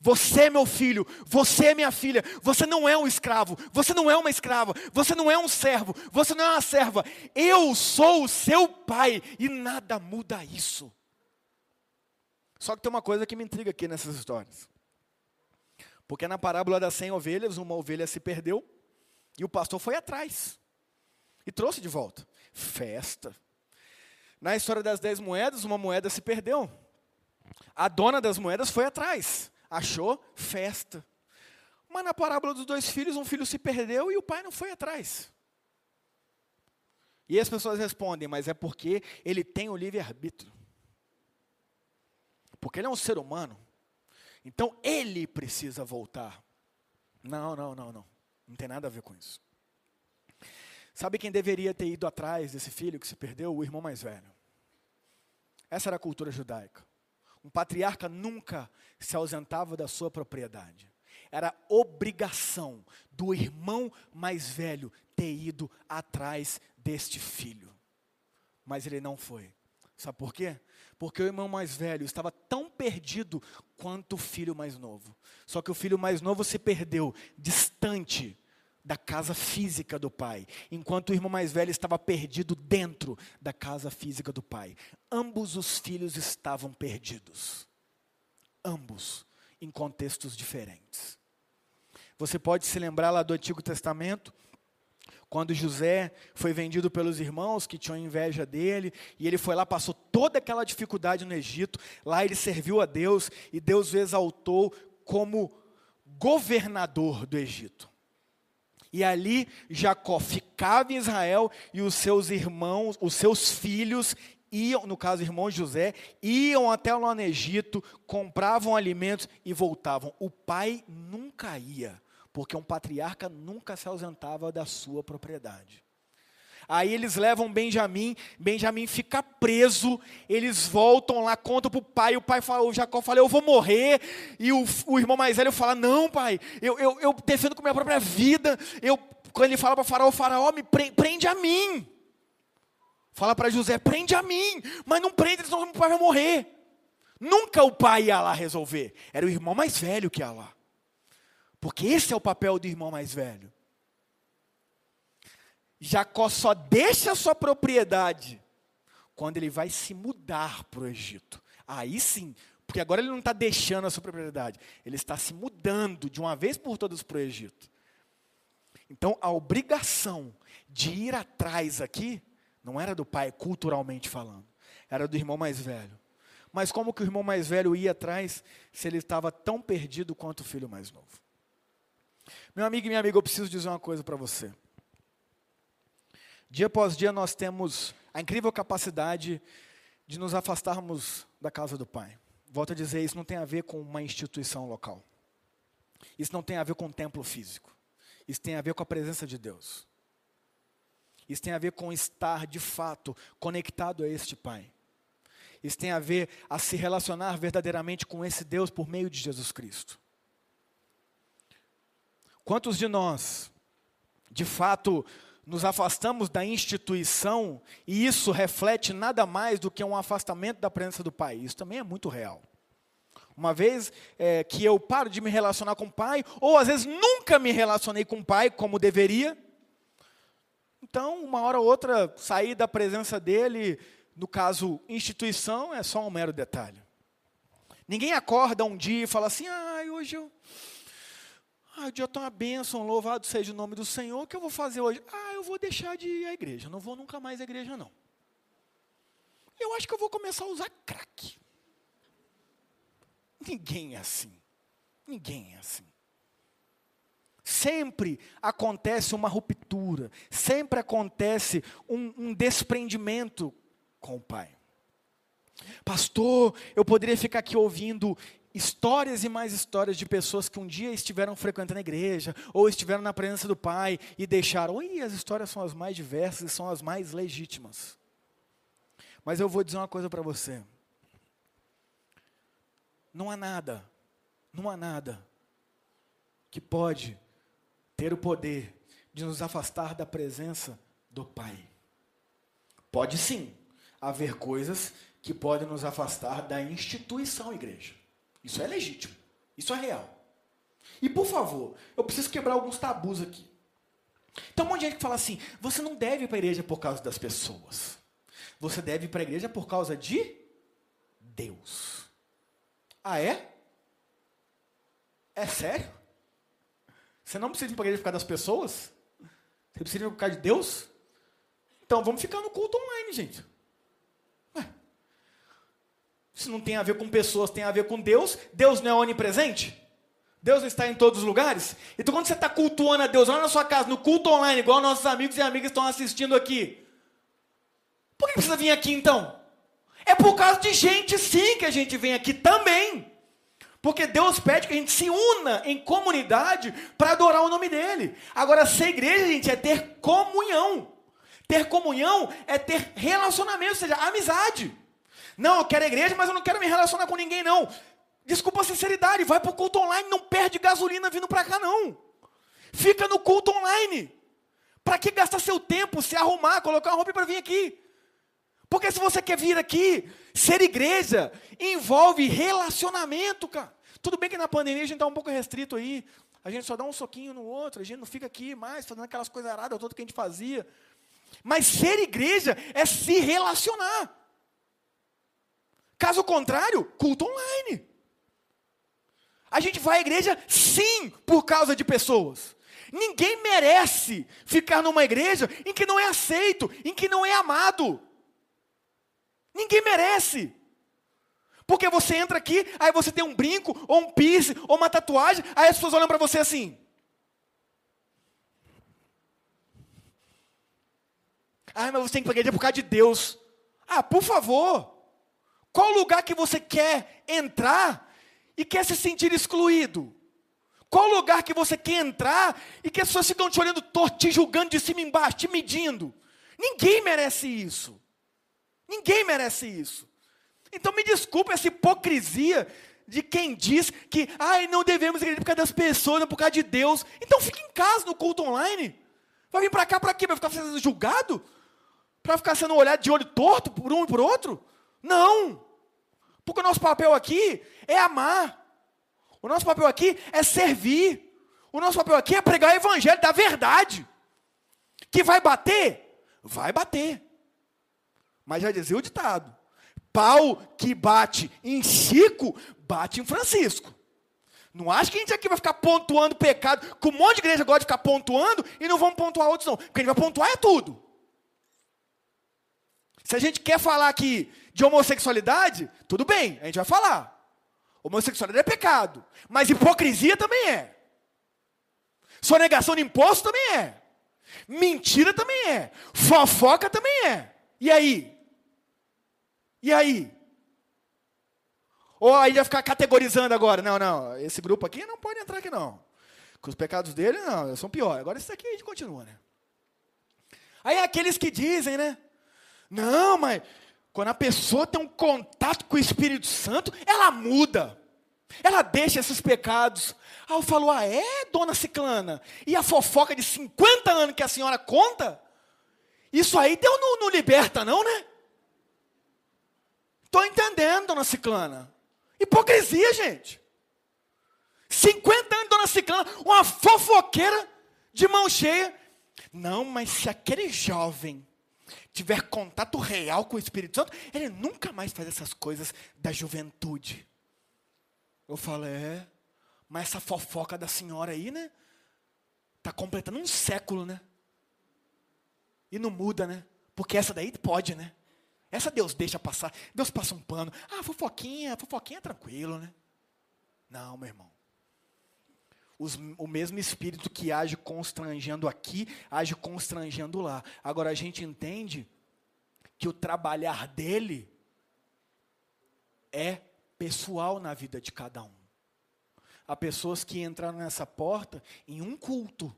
você meu filho, você minha filha, você não é um escravo, você não é uma escrava, você não é um servo, você não é uma serva. Eu sou o seu pai e nada muda isso. Só que tem uma coisa que me intriga aqui nessas histórias. Porque na parábola das 100 ovelhas, uma ovelha se perdeu e o pastor foi atrás e trouxe de volta. Festa. Na história das 10 moedas, uma moeda se perdeu. A dona das moedas foi atrás achou festa. Mas na parábola dos dois filhos, um filho se perdeu e o pai não foi atrás. E as pessoas respondem, mas é porque ele tem o livre-arbítrio. Porque ele é um ser humano. Então ele precisa voltar. Não, não, não, não. Não tem nada a ver com isso. Sabe quem deveria ter ido atrás desse filho que se perdeu? O irmão mais velho. Essa era a cultura judaica. Um patriarca nunca se ausentava da sua propriedade. Era obrigação do irmão mais velho ter ido atrás deste filho. Mas ele não foi. Sabe por quê? Porque o irmão mais velho estava tão perdido quanto o filho mais novo. Só que o filho mais novo se perdeu distante da casa física do pai, enquanto o irmão mais velho estava perdido dentro da casa física do pai. Ambos os filhos estavam perdidos. Ambos em contextos diferentes. Você pode se lembrar lá do Antigo Testamento, Quando José foi vendido pelos irmãos que tinham inveja dele, e ele foi lá, passou toda aquela dificuldade no Egito, lá ele serviu a Deus, e Deus o exaltou como governador do Egito. E ali Jacó ficava em Israel e os seus irmãos, os seus filhos iam, no caso irmão José, iam até lá no Egito, compravam alimentos e voltavam. O pai nunca ia, porque um patriarca nunca se ausentava da sua propriedade. Aí eles levam Benjamim, Benjamim fica preso, eles voltam lá, contam para o pai, o pai fala, o Jacó fala, eu vou morrer, e o, o irmão mais velho fala, não pai, eu, eu, eu defendo com minha própria vida, eu, quando ele fala para o faraó, o faraó me prende a mim, fala para José, prende a mim, mas não prende, senão o pai vai morrer, nunca o pai ia lá resolver, era o irmão mais velho que ia lá, porque esse é o papel do irmão mais velho, Jacó só deixa a sua propriedade quando ele vai se mudar para o Egito. Aí sim, porque agora ele não está deixando a sua propriedade, ele está se mudando de uma vez por todas para o Egito. Então a obrigação de ir atrás aqui não era do pai, culturalmente falando, era do irmão mais velho. Mas como que o irmão mais velho ia atrás se ele estava tão perdido quanto o filho mais novo? Meu amigo e minha amiga, eu preciso dizer uma coisa para você. Dia após dia nós temos a incrível capacidade de nos afastarmos da casa do Pai. Volto a dizer, isso não tem a ver com uma instituição local. Isso não tem a ver com um templo físico. Isso tem a ver com a presença de Deus. Isso tem a ver com estar de fato conectado a este Pai. Isso tem a ver a se relacionar verdadeiramente com esse Deus por meio de Jesus Cristo. Quantos de nós, de fato, nos afastamos da instituição e isso reflete nada mais do que um afastamento da presença do Pai. Isso também é muito real. Uma vez é, que eu paro de me relacionar com o Pai, ou às vezes nunca me relacionei com o Pai como deveria, então, uma hora ou outra, sair da presença dele, no caso instituição, é só um mero detalhe. Ninguém acorda um dia e fala assim: ah, hoje eu ah, o dia está uma bênção, louvado seja o nome do Senhor. O que eu vou fazer hoje? Ah, eu vou deixar de ir à igreja. Não vou nunca mais à igreja, não. Eu acho que eu vou começar a usar crack. Ninguém é assim. Ninguém é assim. Sempre acontece uma ruptura, sempre acontece um, um desprendimento com o Pai. Pastor, eu poderia ficar aqui ouvindo histórias e mais histórias de pessoas que um dia estiveram frequentando a igreja, ou estiveram na presença do Pai e deixaram. E as histórias são as mais diversas e são as mais legítimas. Mas eu vou dizer uma coisa para você. Não há nada, não há nada que pode ter o poder de nos afastar da presença do Pai. Pode sim haver coisas que podem nos afastar da instituição igreja. Isso é legítimo. Isso é real. E por favor, eu preciso quebrar alguns tabus aqui. Então, um monte de gente que fala assim: você não deve ir para a igreja por causa das pessoas. Você deve ir para a igreja por causa de Deus. Ah, é? É sério? Você não precisa ir para a igreja por causa das pessoas? Você precisa ir por causa de Deus? Então vamos ficar no culto online, gente. Se não tem a ver com pessoas, tem a ver com Deus. Deus não é onipresente? Deus está em todos os lugares? Então, quando você está cultuando a Deus lá na sua casa, no culto online, igual nossos amigos e amigas estão assistindo aqui, por que precisa vir aqui então? É por causa de gente, sim, que a gente vem aqui também. Porque Deus pede que a gente se una em comunidade para adorar o nome dEle. Agora, ser igreja, gente, é ter comunhão. Ter comunhão é ter relacionamento, ou seja, amizade. Não, eu quero a igreja, mas eu não quero me relacionar com ninguém, não. Desculpa a sinceridade, vai para o culto online, não perde gasolina vindo para cá, não. Fica no culto online. Para que gastar seu tempo, se arrumar, colocar uma roupa para vir aqui? Porque se você quer vir aqui, ser igreja envolve relacionamento, cara. Tudo bem que na pandemia a gente está um pouco restrito aí. A gente só dá um soquinho no outro, a gente não fica aqui mais fazendo aquelas coisas aradas todas que a gente fazia. Mas ser igreja é se relacionar. Caso contrário, culto online. A gente vai à igreja sim por causa de pessoas. Ninguém merece ficar numa igreja em que não é aceito, em que não é amado. Ninguém merece. Porque você entra aqui, aí você tem um brinco, ou um piercing, ou uma tatuagem, aí as pessoas olham para você assim. Ah, mas você tem que ir para a igreja por causa de Deus. Ah, por favor. Qual lugar que você quer entrar e quer se sentir excluído? Qual lugar que você quer entrar e que as pessoas ficam te olhando torto, te julgando de cima e embaixo, te medindo? Ninguém merece isso. Ninguém merece isso. Então me desculpe essa hipocrisia de quem diz que ai, não devemos ir por causa das pessoas, não por causa de Deus. Então fique em casa no culto online. Vai vir para cá para quê? Vai ficar sendo julgado? Para ficar sendo olhado de olho torto por um e por outro? Não. Porque o nosso papel aqui é amar. O nosso papel aqui é servir. O nosso papel aqui é pregar o evangelho da verdade. Que vai bater? Vai bater. Mas já dizia o ditado: pau que bate em Chico, bate em Francisco. Não acho que a gente aqui vai ficar pontuando pecado, que um monte de igreja gosta de ficar pontuando e não vamos pontuar outros, não. Porque a gente vai pontuar é tudo. Se a gente quer falar aqui de homossexualidade, tudo bem, a gente vai falar. Homossexualidade é pecado, mas hipocrisia também é. Sonegação de imposto também é. Mentira também é. Fofoca também é. E aí? E aí? Ou aí vai ficar categorizando agora? Não, não, esse grupo aqui não pode entrar aqui não. Com os pecados dele, não, são piores. Agora esse aqui a gente continua, né? Aí aqueles que dizem, né? Não, mas quando a pessoa tem um contato com o Espírito Santo, ela muda. Ela deixa esses pecados. Aí eu falo, ah, é, dona Ciclana? E a fofoca de 50 anos que a senhora conta? Isso aí Deus não, liberta, não, né? Estou entendendo, dona Ciclana. Hipocrisia, gente. 50 anos, dona Ciclana, uma fofoqueira de mão cheia. Não, mas se aquele jovem tiver contato real com o Espírito Santo, ele nunca mais faz essas coisas da juventude. Eu falo, é, mas essa fofoca da senhora aí, né? Está completando um século, né? E não muda, né? Porque essa daí pode, né? Essa Deus deixa passar. Deus passa um pano. Ah, fofoquinha, fofoquinha é tranquilo, né? Não, meu irmão. Os, o mesmo espírito que age constrangendo aqui, age constrangendo lá. Agora a gente entende que o trabalhar dele é pessoal na vida de cada um. Há pessoas que entraram nessa porta em um culto.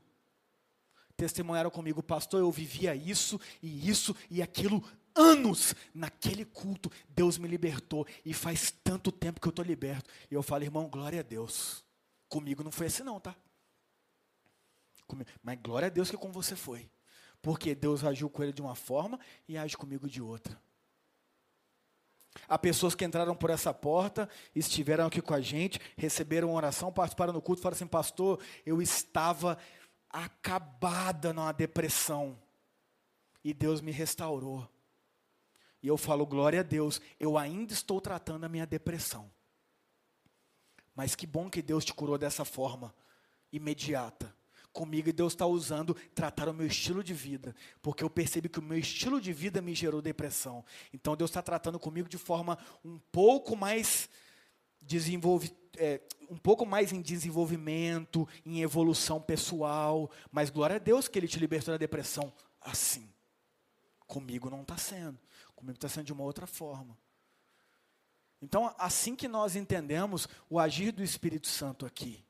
Testemunharam comigo, pastor, eu vivia isso e isso e aquilo anos naquele culto. Deus me libertou e faz tanto tempo que eu estou liberto. E eu falo, irmão, glória a Deus. Comigo não foi assim não, tá? Mas glória a Deus que com você foi. Porque Deus agiu com ele de uma forma e age comigo de outra. Há pessoas que entraram por essa porta, estiveram aqui com a gente, receberam oração, participaram do culto, falaram assim, pastor, eu estava acabada numa depressão. E Deus me restaurou. E eu falo, glória a Deus, eu ainda estou tratando a minha depressão. Mas que bom que Deus te curou dessa forma imediata. Comigo e Deus está usando tratar o meu estilo de vida, porque eu percebi que o meu estilo de vida me gerou depressão. Então Deus está tratando comigo de forma um pouco mais desenvolve, é, um pouco mais em desenvolvimento, em evolução pessoal. Mas glória a Deus que Ele te libertou da depressão assim. Comigo não está sendo. Comigo está sendo de uma outra forma. Então, assim que nós entendemos o agir do Espírito Santo aqui,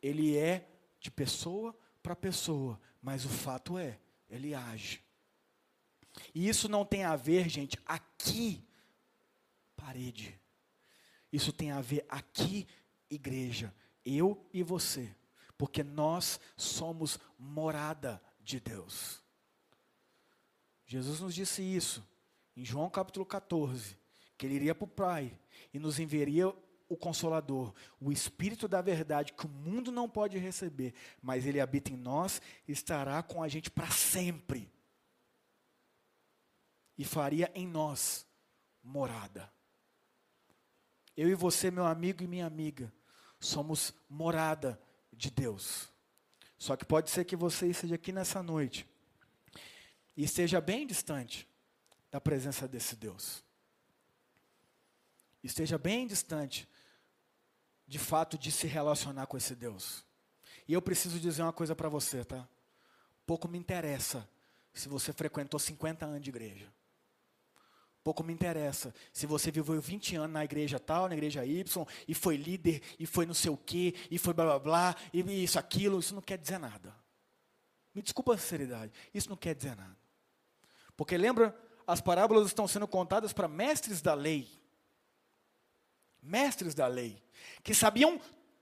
ele é de pessoa para pessoa, mas o fato é, ele age. E isso não tem a ver, gente, aqui, parede. Isso tem a ver aqui, igreja, eu e você, porque nós somos morada de Deus. Jesus nos disse isso em João capítulo 14, que ele iria para o Pai e nos enviaria o Consolador, o Espírito da Verdade, que o mundo não pode receber, mas ele habita em nós e estará com a gente para sempre. E faria em nós morada. Eu e você, meu amigo e minha amiga, somos morada de Deus. Só que pode ser que você esteja aqui nessa noite e esteja bem distante da presença desse Deus. Esteja bem distante, de fato, de se relacionar com esse Deus. E eu preciso dizer uma coisa para você, tá? Pouco me interessa se você frequentou 50 anos de igreja. Pouco me interessa se você viveu 20 anos na igreja tal, na igreja Y, e foi líder, e foi não sei o quê, e foi blá blá blá, e isso, aquilo, isso não quer dizer nada. Me desculpa a sinceridade, isso não quer dizer nada. Porque lembra, as parábolas estão sendo contadas para mestres da lei. Mestres da lei, que sabiam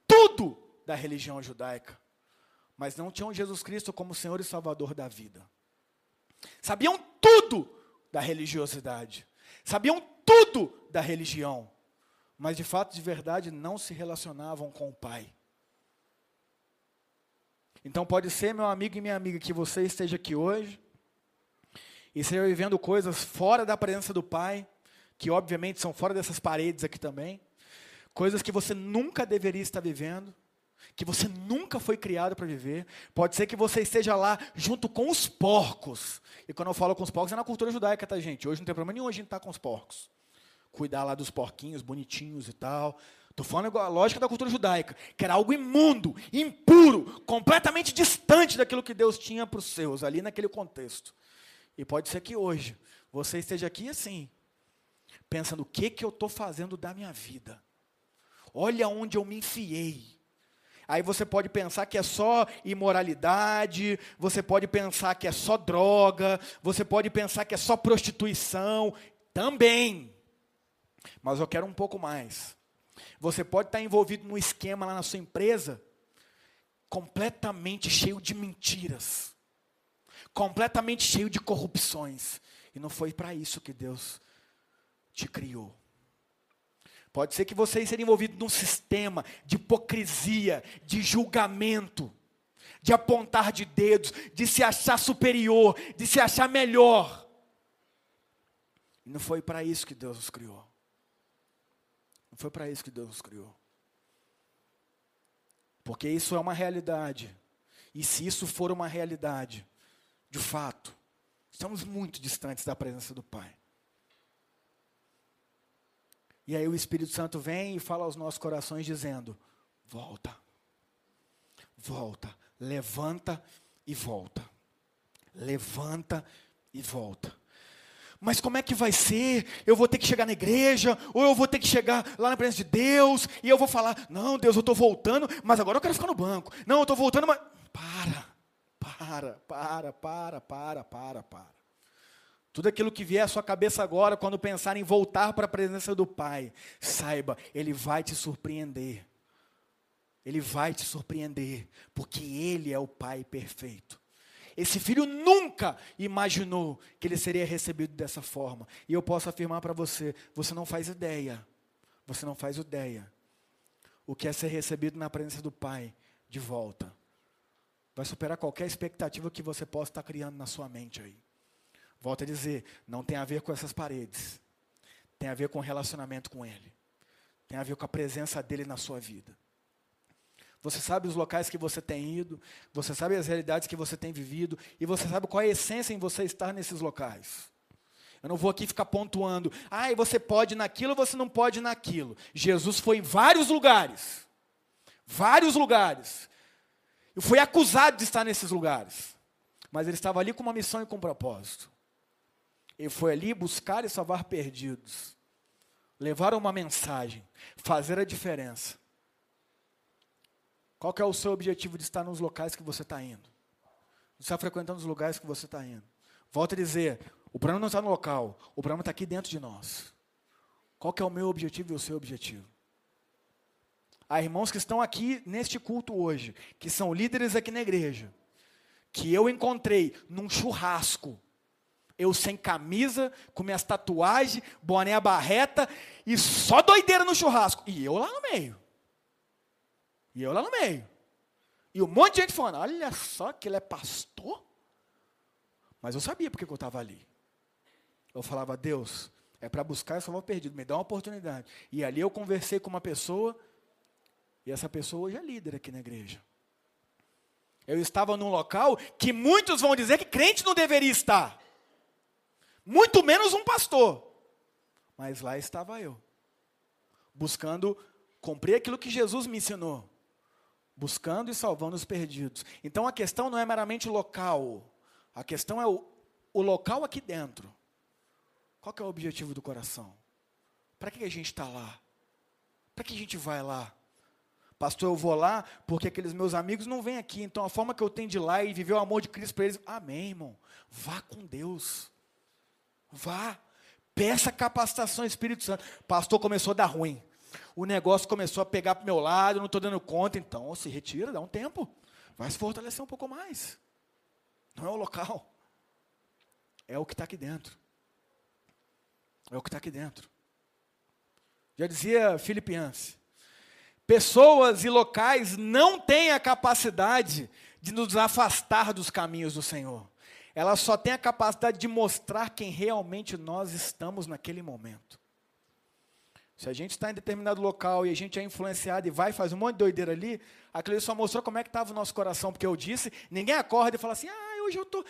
tudo da religião judaica, mas não tinham Jesus Cristo como Senhor e Salvador da vida. Sabiam tudo da religiosidade, sabiam tudo da religião, mas de fato, de verdade, não se relacionavam com o Pai. Então pode ser, meu amigo e minha amiga, que você esteja aqui hoje e esteja vivendo coisas fora da presença do Pai, que obviamente são fora dessas paredes aqui também, coisas que você nunca deveria estar vivendo, que você nunca foi criado para viver. Pode ser que você esteja lá junto com os porcos. E quando eu falo com os porcos, é na cultura judaica, tá, gente? Hoje não tem problema nenhum a gente estar tá com os porcos. Cuidar lá dos porquinhos bonitinhos e tal. Estou falando a lógica da cultura judaica, que era algo imundo, impuro, completamente distante daquilo que Deus tinha para os seus, ali naquele contexto. E pode ser que hoje você esteja aqui assim, pensando: o que, que eu estou fazendo da minha vida? Olha onde eu me enfiei. Aí você pode pensar que é só imoralidade, você pode pensar que é só droga, você pode pensar que é só prostituição, também. Mas eu quero um pouco mais. Você pode estar envolvido num esquema lá na sua empresa completamente cheio de mentiras, completamente cheio de corrupções. E não foi para isso que Deus te criou. Pode ser que você esteja envolvido num sistema de hipocrisia, de julgamento, de apontar de dedos, de se achar superior, de se achar melhor. E não foi para isso que Deus nos criou. Não foi para isso que Deus nos criou. Porque isso é uma realidade. E se isso for uma realidade, de fato, estamos muito distantes da presença do Pai. E aí o Espírito Santo vem e fala aos nossos corações dizendo: volta, volta, levanta e volta, levanta e volta. Mas como é que vai ser? Eu vou ter que chegar na igreja, ou eu vou ter que chegar lá na presença de Deus, e eu vou falar: Não, Deus, eu estou voltando, mas agora eu quero ficar no banco. Não, eu estou voltando, mas. Para, para, para, para, para, para, para. Tudo aquilo que vier à sua cabeça agora, quando pensar em voltar para a presença do Pai, saiba, Ele vai te surpreender. Ele vai te surpreender, porque Ele é o Pai perfeito. Esse filho nunca imaginou que ele seria recebido dessa forma. E eu posso afirmar para você: você não faz ideia. Você não faz ideia. O que é ser recebido na presença do Pai de volta. Vai superar qualquer expectativa que você possa estar criando na sua mente aí. Volto a dizer, não tem a ver com essas paredes. Tem a ver com o relacionamento com Ele. Tem a ver com a presença dEle na sua vida. Você sabe os locais que você tem ido, você sabe as realidades que você tem vivido, e você sabe qual é a essência em você estar nesses locais. Eu não vou aqui ficar pontuando, ah, você pode naquilo, você não pode naquilo. Jesus foi em vários lugares. Vários lugares. E foi acusado de estar nesses lugares. Mas ele estava ali com uma missão e com um propósito. Ele foi ali buscar e salvar perdidos. Levar uma mensagem, fazer a diferença. Qual é o seu objetivo de estar nos locais que você está indo? De estar frequentando os lugares que você está indo. Volto a dizer, o problema não está no local, o problema está aqui dentro de nós. Qual é o meu objetivo e o seu objetivo? Há irmãos que estão aqui neste culto hoje, que são líderes aqui na igreja, que eu encontrei num churrasco, eu sem camisa, com minhas tatuagens, boné barreta e só doideira no churrasco. E eu lá no meio. E eu lá no meio. E um monte de gente falando: olha só que ele é pastor. Mas eu sabia porque eu estava ali. Eu falava: Deus, é para buscar esse salvar perdido, me dá uma oportunidade. E ali eu conversei com uma pessoa, e essa pessoa hoje é líder aqui na igreja. Eu estava num local que muitos vão dizer que crente não deveria estar. Muito menos um pastor. Mas lá estava eu, buscando cumprir aquilo que Jesus me ensinou, buscando e salvando os perdidos. Então a questão não é meramente local, a questão é o, o local aqui dentro. Qual é o objetivo do coração? Para que a gente está lá? Para que a gente vai lá? Pastor, eu vou lá porque aqueles meus amigos não vêm aqui. Então a forma que eu tenho de ir lá e viver o amor de Cristo para eles. Amém, irmão. Vá com Deus. Vá. Peça capacitação Espírito Santo. Pastor começou a dar ruim. O negócio começou a pegar para o meu lado, eu não estou dando conta. Então se retira, dá um tempo. Vai se fortalecer um pouco mais. Não é o local. É o que está aqui dentro. É o que está aqui dentro. Já dizia Filipianse. Pessoas e locais não têm a capacidade de nos afastar dos caminhos do Senhor. Elas só têm a capacidade de mostrar quem realmente nós estamos naquele momento. Se a gente está em determinado local e a gente é influenciado e vai fazer um monte de doideira ali, aquilo só mostrou como é que estava o nosso coração, porque eu disse, ninguém acorda e fala assim, ah, hoje eu estou,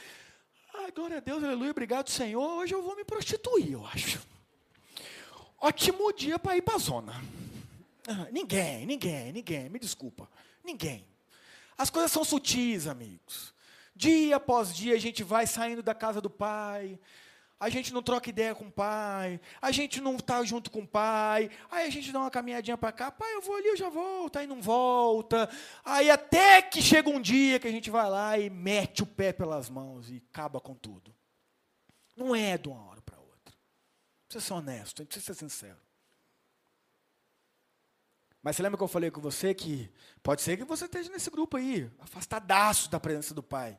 ai, glória a Deus, aleluia, obrigado Senhor, hoje eu vou me prostituir, eu acho. Ótimo dia para ir para a zona. Ninguém, ninguém, ninguém, me desculpa. Ninguém. As coisas são sutis, amigos. Dia após dia a gente vai saindo da casa do pai, a gente não troca ideia com o pai, a gente não está junto com o pai, aí a gente dá uma caminhadinha para cá, pai, eu vou ali, eu já volto, aí não volta. Aí até que chega um dia que a gente vai lá e mete o pé pelas mãos e acaba com tudo. Não é de uma hora para outra. Precisa ser honesto, precisa ser sincero. Mas você lembra que eu falei com você que pode ser que você esteja nesse grupo aí, afastadaço da presença do Pai.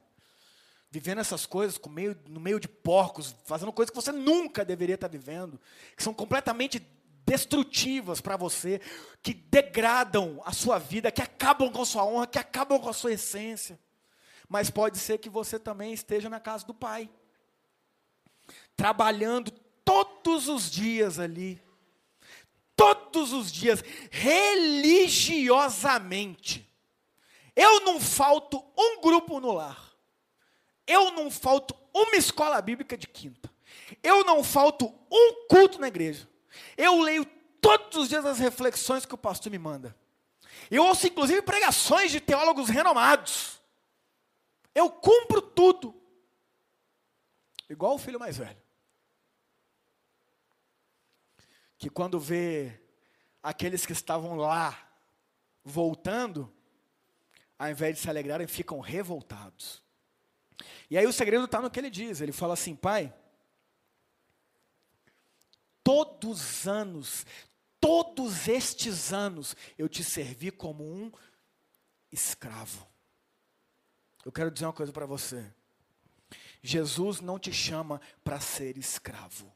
Vivendo essas coisas meio, no meio de porcos, fazendo coisas que você nunca deveria estar vivendo, que são completamente destrutivas para você, que degradam a sua vida, que acabam com a sua honra, que acabam com a sua essência. Mas pode ser que você também esteja na casa do Pai, trabalhando todos os dias ali, todos os dias, religiosamente. Eu não falto um grupo no lar. Eu não falto uma escola bíblica de quinta. Eu não falto um culto na igreja. Eu leio todos os dias as reflexões que o pastor me manda. Eu ouço inclusive pregações de teólogos renomados. Eu cumpro tudo. Igual o filho mais velho. Que quando vê aqueles que estavam lá voltando, ao invés de se alegrarem, ficam revoltados. E aí o segredo está no que ele diz. Ele fala assim, pai, todos os anos, todos estes anos, eu te servi como um escravo. Eu quero dizer uma coisa para você. Jesus não te chama para ser escravo.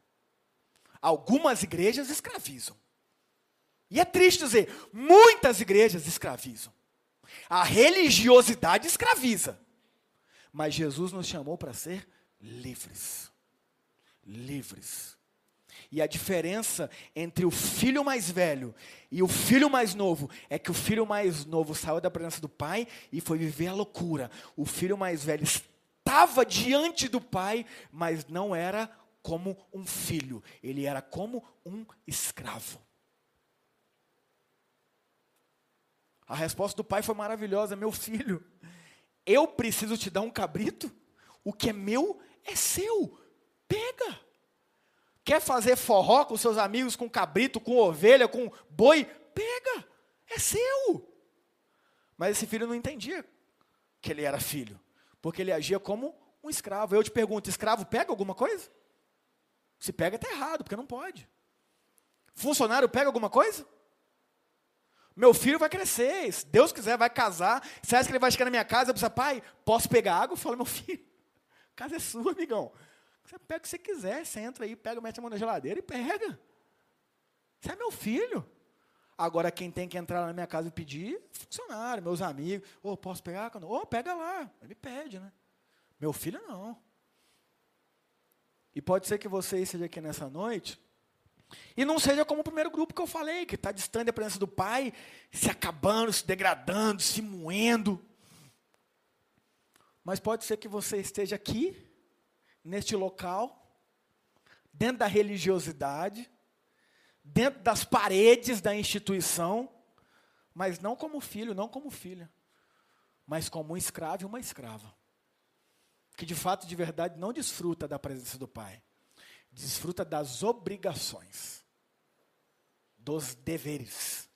Algumas igrejas escravizam. E é triste dizer, muitas igrejas escravizam. A religiosidade escraviza. Mas Jesus nos chamou para ser livres. Livres. E a diferença entre o filho mais velho e o filho mais novo é que o filho mais novo saiu da presença do pai e foi viver a loucura. O filho mais velho estava diante do pai, mas não era como um filho, ele era como um escravo. A resposta do pai foi maravilhosa: Meu filho, eu preciso te dar um cabrito? O que é meu é seu. Pega. Quer fazer forró com seus amigos, com cabrito, com ovelha, com boi? Pega. É seu. Mas esse filho não entendia que ele era filho, porque ele agia como um escravo. Eu te pergunto: escravo pega alguma coisa? Se pega, está errado, porque não pode. Funcionário pega alguma coisa? Meu filho vai crescer, se Deus quiser, vai casar. Você acha que ele vai chegar na minha casa e pensa, pai, posso pegar água? Eu falo, meu filho, a casa é sua, amigão. Você pega o que você quiser, você entra aí, pega, mete a mão na geladeira e pega. Você é meu filho. Agora, quem tem que entrar na minha casa e pedir, funcionário, meus amigos. Ô, oh, posso pegar? Ô, oh, pega lá. Ele pede, né? Meu filho, não. E pode ser que você esteja aqui nessa noite e não seja como o primeiro grupo que eu falei, que está distante da presença do Pai, se acabando, se degradando, se moendo. Mas pode ser que você esteja aqui, neste local, dentro da religiosidade, dentro das paredes da instituição, mas não como filho, não como filha, mas como um escravo e uma escrava. Que de fato, de verdade, não desfruta da presença do Pai, desfruta das obrigações, dos deveres.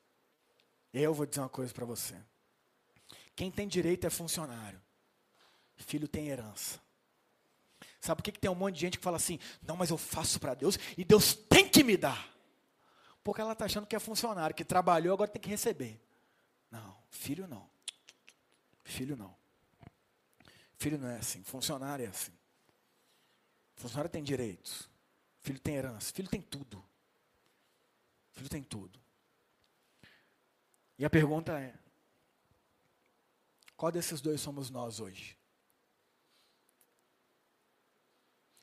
Eu vou dizer uma coisa para você. Quem tem direito é funcionário, filho tem herança. Sabe por que, que tem um monte de gente que fala assim: não, mas eu faço para Deus e Deus tem que me dar? Porque ela está achando que é funcionário, que trabalhou, agora tem que receber. Não, filho não. Filho não. Filho não é assim. Funcionário é assim. Funcionário tem direitos. Filho tem herança. Filho tem tudo. Filho tem tudo. E a pergunta é: qual desses dois somos nós hoje?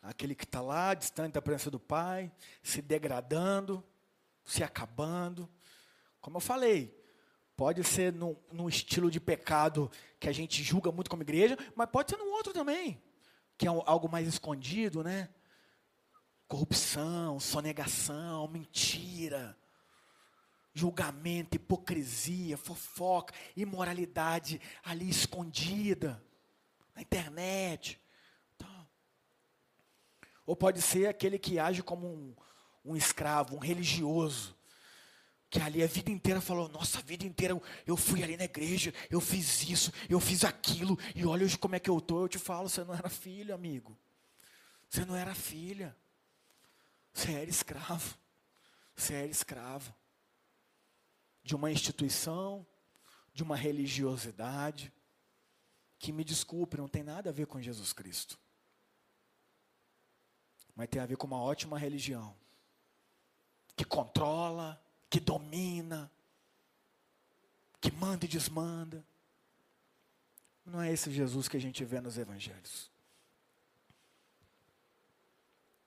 Aquele que está lá, distante da presença do Pai, se degradando, se acabando. Como eu falei, pode ser num, num, estilo de pecado que a gente julga muito como igreja, mas pode ser num outro também, que é algo mais escondido, né? Corrupção, sonegação, mentira, julgamento, hipocrisia, fofoca, imoralidade ali escondida na internet. Então, ou pode ser aquele que age como um, um escravo, um religioso, que ali a vida inteira falou: Nossa, a vida inteira eu, fui ali na igreja, eu fiz isso, eu fiz aquilo, e olha hoje como é que eu estou. Eu te falo: Você não era filho, amigo. Você não era filha. Você era escravo. Você era escravo de uma instituição, de uma religiosidade, que me desculpe, não tem nada a ver com Jesus Cristo. Mas tem a ver com uma ótima religião que controla, que domina, que manda e desmanda. Não é esse Jesus que a gente vê nos evangelhos.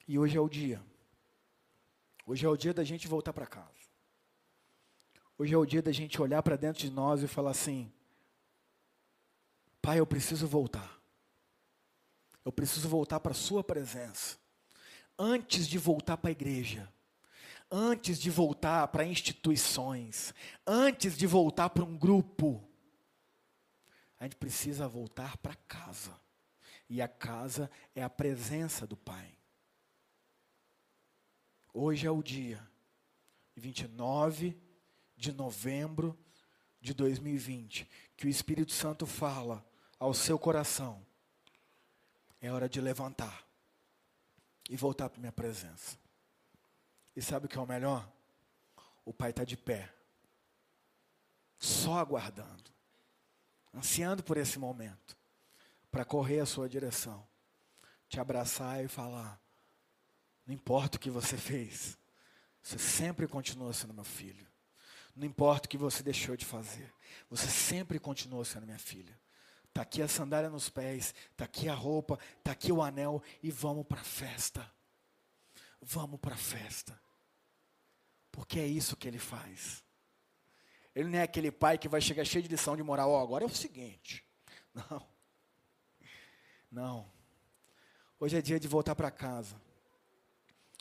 E hoje é o dia. Hoje é o dia da gente voltar para casa. Hoje é o dia da gente olhar para dentro de nós e falar assim: Pai, eu preciso voltar. Eu preciso voltar para a Sua presença. Antes de voltar para a igreja antes de voltar para instituições, antes de voltar para um grupo, a gente precisa voltar para casa. E a casa é a presença do Pai. Hoje é o dia 29 de novembro de 2020, que o Espírito Santo fala ao seu coração. É hora de levantar e voltar para minha presença. E sabe o que é o melhor? O pai está de pé, só aguardando, ansiando por esse momento, para correr à sua direção, te abraçar e falar: não importa o que você fez, você sempre continua sendo meu filho. Não importa o que você deixou de fazer, você sempre continua sendo minha filha. Está aqui a sandália nos pés, está aqui a roupa, está aqui o anel e vamos para a festa vamos para a festa. Porque é isso que ele faz. Ele não é aquele pai que vai chegar cheio de lição de moral, oh, agora é o seguinte. Não. Não. Hoje é dia de voltar para casa.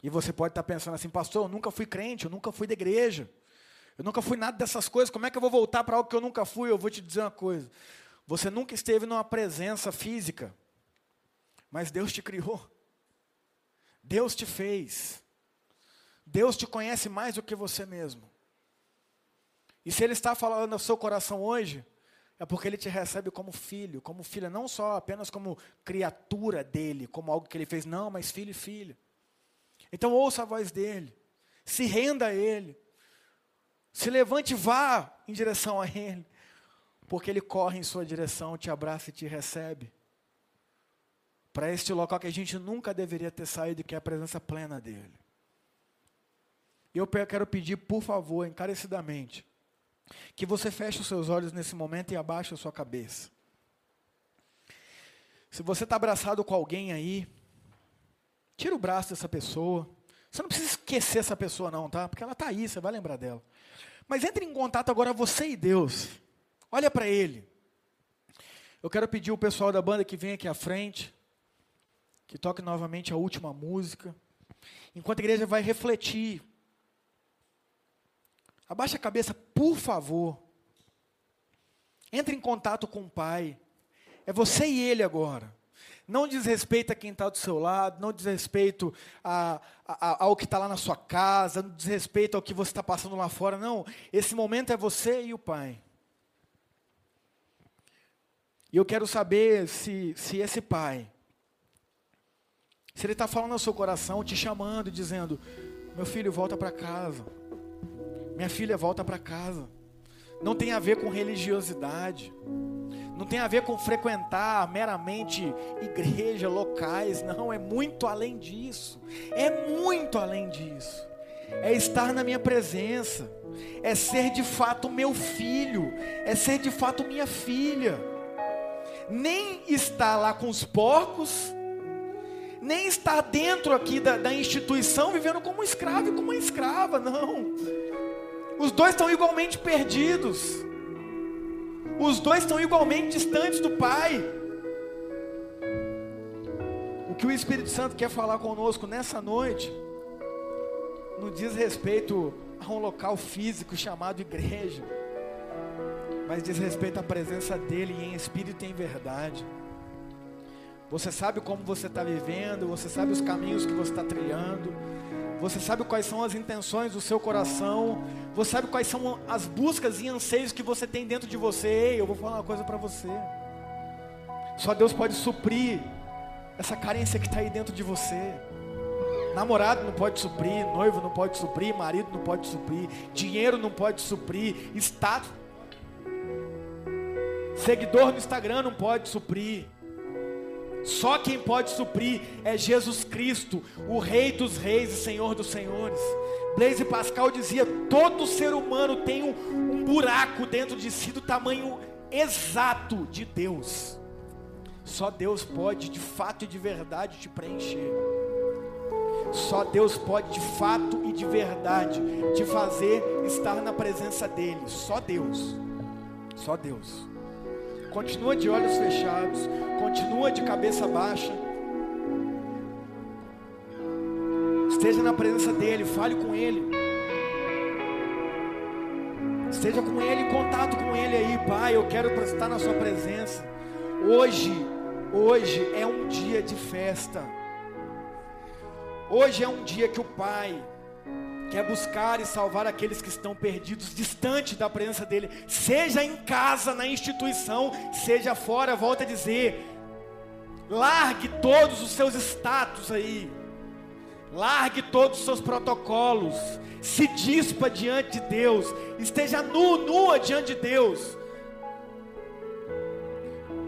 E você pode estar pensando assim, pastor, eu nunca fui crente, eu nunca fui da igreja. Eu nunca fui nada dessas coisas, como é que eu vou voltar para algo que eu nunca fui? Eu vou te dizer uma coisa. Você nunca esteve numa presença física, mas Deus te criou. Deus te fez. Deus te conhece mais do que você mesmo. E se Ele está falando ao seu coração hoje, é porque Ele te recebe como filho, como filha, não só apenas como criatura dele, como algo que Ele fez, não, mas filho e filha. Então ouça a voz dele, se renda a Ele, se levante e vá em direção a Ele, porque Ele corre em sua direção, te abraça e te recebe para este local que a gente nunca deveria ter saído, que é a presença plena dele. Eu quero pedir, por favor, encarecidamente, que você feche os seus olhos nesse momento e abaixe a sua cabeça. Se você está abraçado com alguém aí, tira o braço dessa pessoa. Você não precisa esquecer essa pessoa, não, tá? Porque ela está aí, você vai lembrar dela. Mas entre em contato agora você e Deus. Olha para Ele. Eu quero pedir o pessoal da banda que vem aqui à frente, que toque novamente a última música. Enquanto a igreja vai refletir. Abaixa a cabeça, por favor. Entre em contato com o Pai. É você e Ele agora. Não diz respeito a quem está do seu lado, não diz respeito a, a, ao que está lá na sua casa, não diz respeito ao que você está passando lá fora, não. Esse momento é você e o Pai. E eu quero saber se, se esse Pai, se Ele está falando no seu coração, te chamando, dizendo: Meu filho, volta para casa. Minha filha, volta para casa. Não tem a ver com religiosidade não tem a ver com frequentar meramente igreja, locais, não, é muito além disso. É muito além disso. É estar na minha presença, é ser de fato meu filho, é ser de fato minha filha. Nem estar lá com os porcos, nem estar dentro aqui da, da instituição vivendo como um escravo e como uma escrava, não. Os dois estão igualmente perdidos. Os dois estão igualmente distantes do Pai. O que o Espírito Santo quer falar conosco nessa noite não diz respeito a um local físico chamado igreja, mas diz respeito à presença dele em espírito e em verdade. Você sabe como você está vivendo, você sabe os caminhos que você está trilhando. Você sabe quais são as intenções do seu coração. Você sabe quais são as buscas e anseios que você tem dentro de você. Ei, eu vou falar uma coisa para você. Só Deus pode suprir essa carência que está aí dentro de você. Namorado não pode suprir, noivo não pode suprir, marido não pode suprir, dinheiro não pode suprir, status, seguidor no Instagram não pode suprir. Só quem pode suprir é Jesus Cristo, o Rei dos Reis e Senhor dos Senhores. Blaise Pascal dizia: todo ser humano tem um, um buraco dentro de si do tamanho exato de Deus. Só Deus pode, de fato e de verdade, te preencher. Só Deus pode, de fato e de verdade, te fazer estar na presença dEle. Só Deus. Só Deus. Continua de olhos fechados. Continua de cabeça baixa. Esteja na presença dEle. Fale com Ele. Esteja com Ele, em contato com Ele aí, Pai. Eu quero estar na Sua presença. Hoje, hoje é um dia de festa. Hoje é um dia que o Pai quer buscar e salvar aqueles que estão perdidos, distante da presença dEle, seja em casa, na instituição, seja fora, volta a dizer, largue todos os seus status aí, largue todos os seus protocolos, se dispa diante de Deus, esteja nu, nua diante de Deus,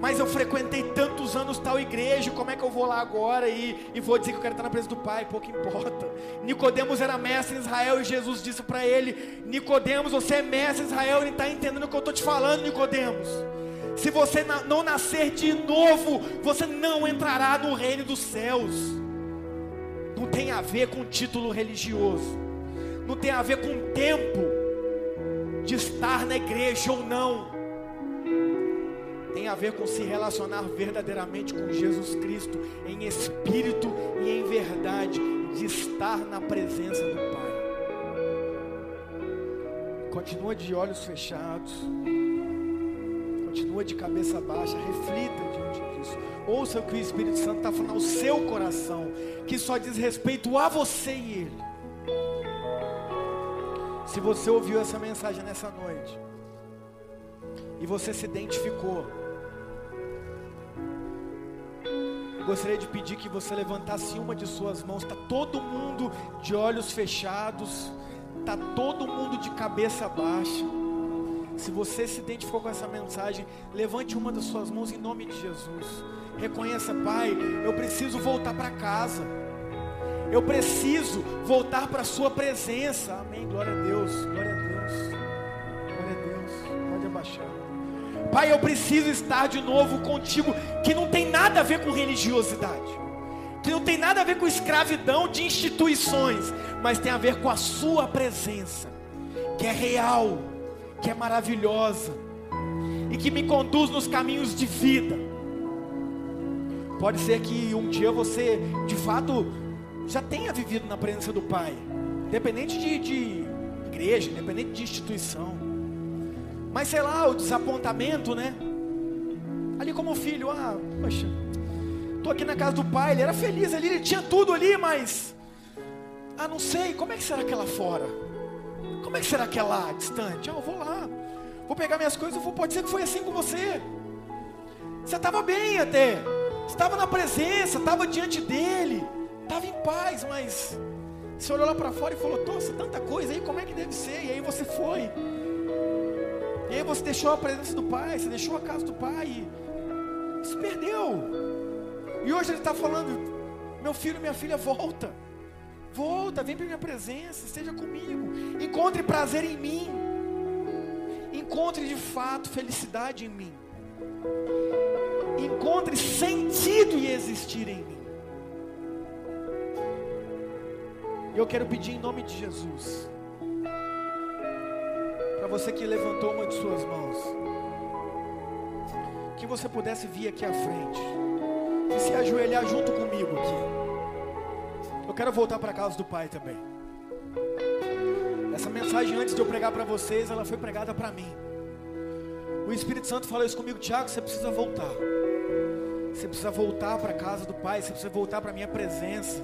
mas eu frequentei tantos anos tal igreja, como é que eu vou lá agora e, e vou dizer que eu quero estar na presença do Pai? Pouco importa. Nicodemos era mestre em Israel e Jesus disse para ele: Nicodemos, você é mestre em Israel e está entendendo o que eu estou te falando, Nicodemos. Se você não nascer de novo, você não entrará no reino dos céus. Não tem a ver com título religioso, não tem a ver com tempo de estar na igreja ou não tem a ver com se relacionar verdadeiramente com Jesus Cristo, em espírito e em verdade, de estar na presença do Pai. Continua de olhos fechados, continua de cabeça baixa, reflita diante disso. Ouça o que o Espírito Santo está falando ao seu coração, que só diz respeito a você e Ele. Se você ouviu essa mensagem nessa noite, e você se identificou, gostaria de pedir que você levantasse uma de suas mãos. Está todo mundo de olhos fechados, está todo mundo de cabeça baixa. Se você se identificou com essa mensagem, levante uma das suas mãos em nome de Jesus. Reconheça, Pai, eu preciso voltar para casa. Eu preciso voltar para a Sua presença. Amém. Glória a Deus. Glória a Deus. Glória a Deus. Pode abaixar. Pai, eu preciso estar de novo contigo, que não tem nada a ver com religiosidade, que não tem nada a ver com escravidão de instituições, mas tem a ver com a Sua presença, que é real, que é maravilhosa. e que me conduz nos caminhos de vida. Pode ser que um dia você, de fato, já tenha vivido na presença do Pai, independente de, de igreja, independente de instituição. Mas sei lá, o desapontamento, né? Ali como filho, ah, poxa, tô aqui na casa do pai, ele era feliz ali, ele tinha tudo ali, mas ah, não sei, como é que será que é lá fora? Como é que será que é lá, distante? Ah, eu vou lá, vou pegar minhas coisas, vou, pode ser que foi assim com você. Você estava bem até, estava na presença, estava diante dele, estava em paz, mas você olhou lá para fora e falou, nossa, tanta coisa aí, como é que deve ser? E aí você foi. E aí você deixou a presença do Pai, você deixou a casa do Pai. E se perdeu. E hoje ele está falando, meu filho, minha filha, volta. Volta, vem para minha presença, esteja comigo. Encontre prazer em mim. Encontre de fato felicidade em mim. Encontre sentido e existir em mim. E eu quero pedir em nome de Jesus, você que levantou uma de suas mãos, que você pudesse vir aqui à frente e se ajoelhar junto comigo aqui. Eu quero voltar para casa do Pai também. Essa mensagem antes de eu pregar para vocês, ela foi pregada para mim. O Espírito Santo falou isso comigo, Tiago, você precisa voltar. Você precisa voltar para a casa do Pai, você precisa voltar para a minha presença.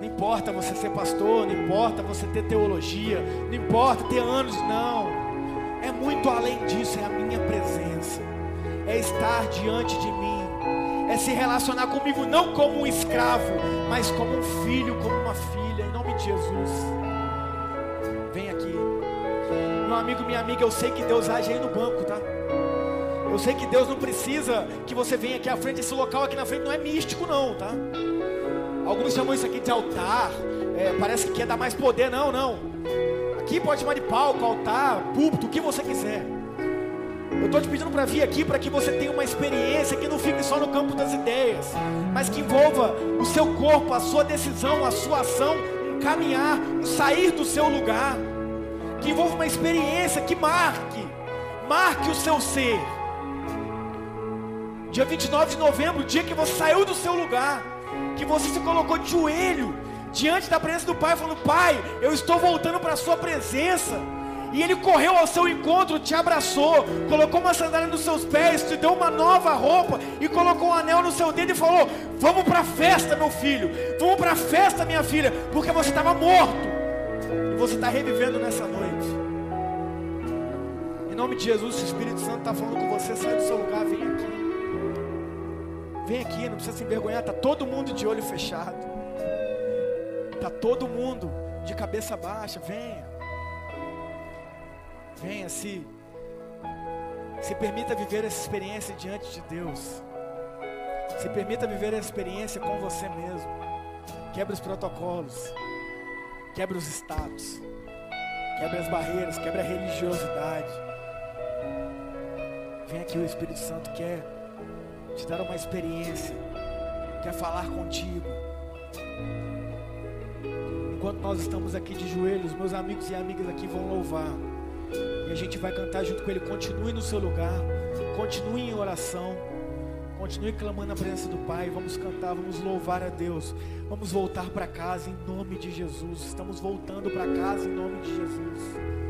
Não importa você ser pastor, não importa você ter teologia, não importa ter anos, não. É muito além disso, é a minha presença. É estar diante de mim. É se relacionar comigo não como um escravo, mas como um filho, como uma filha, em nome de Jesus. Vem aqui. Meu amigo, minha amiga, eu sei que Deus age aí no banco, tá? Eu sei que Deus não precisa que você venha aqui à frente, esse local aqui na frente não é místico não, tá? Alguns chamam isso aqui de altar. É, parece que quer dar mais poder. Não, não. Aqui pode chamar de palco, altar, púlpito, o que você quiser. Eu estou te pedindo para vir aqui para que você tenha uma experiência que não fique só no campo das ideias, mas que envolva o seu corpo, a sua decisão, a sua ação, um caminhar, um sair do seu lugar, que envolva uma experiência que marque, marque o seu ser. Dia 29 de novembro, dia que você saiu do seu lugar, que você se colocou de joelho diante da presença do Pai, falando: Pai, eu estou voltando para a Sua presença. E Ele correu ao seu encontro, te abraçou, colocou uma sandália nos seus pés, te deu uma nova roupa e colocou um anel no seu dedo e falou: Vamos para a festa, meu filho, vamos para a festa, minha filha, porque você estava morto e você está revivendo nessa noite. Em nome de Jesus, o Espírito Santo está falando com você, sai do seu lugar, vem aqui. Vem aqui, não precisa se envergonhar, está todo mundo de olho fechado. Está todo mundo de cabeça baixa. Venha. Venha, se, se permita viver essa experiência diante de Deus. Se permita viver essa experiência com você mesmo. Quebre os protocolos. Quebre os status. Quebre as barreiras. Quebre a religiosidade. Vem aqui, o Espírito Santo quer te dar uma experiência, quer falar contigo. Enquanto nós estamos aqui de joelhos, meus amigos e amigas aqui vão louvar. E a gente vai cantar junto com ele. Continue no seu lugar, continue em oração, continue clamando a presença do Pai. Vamos cantar, vamos louvar a Deus. Vamos voltar para casa em nome de Jesus. Estamos voltando para casa em nome de Jesus.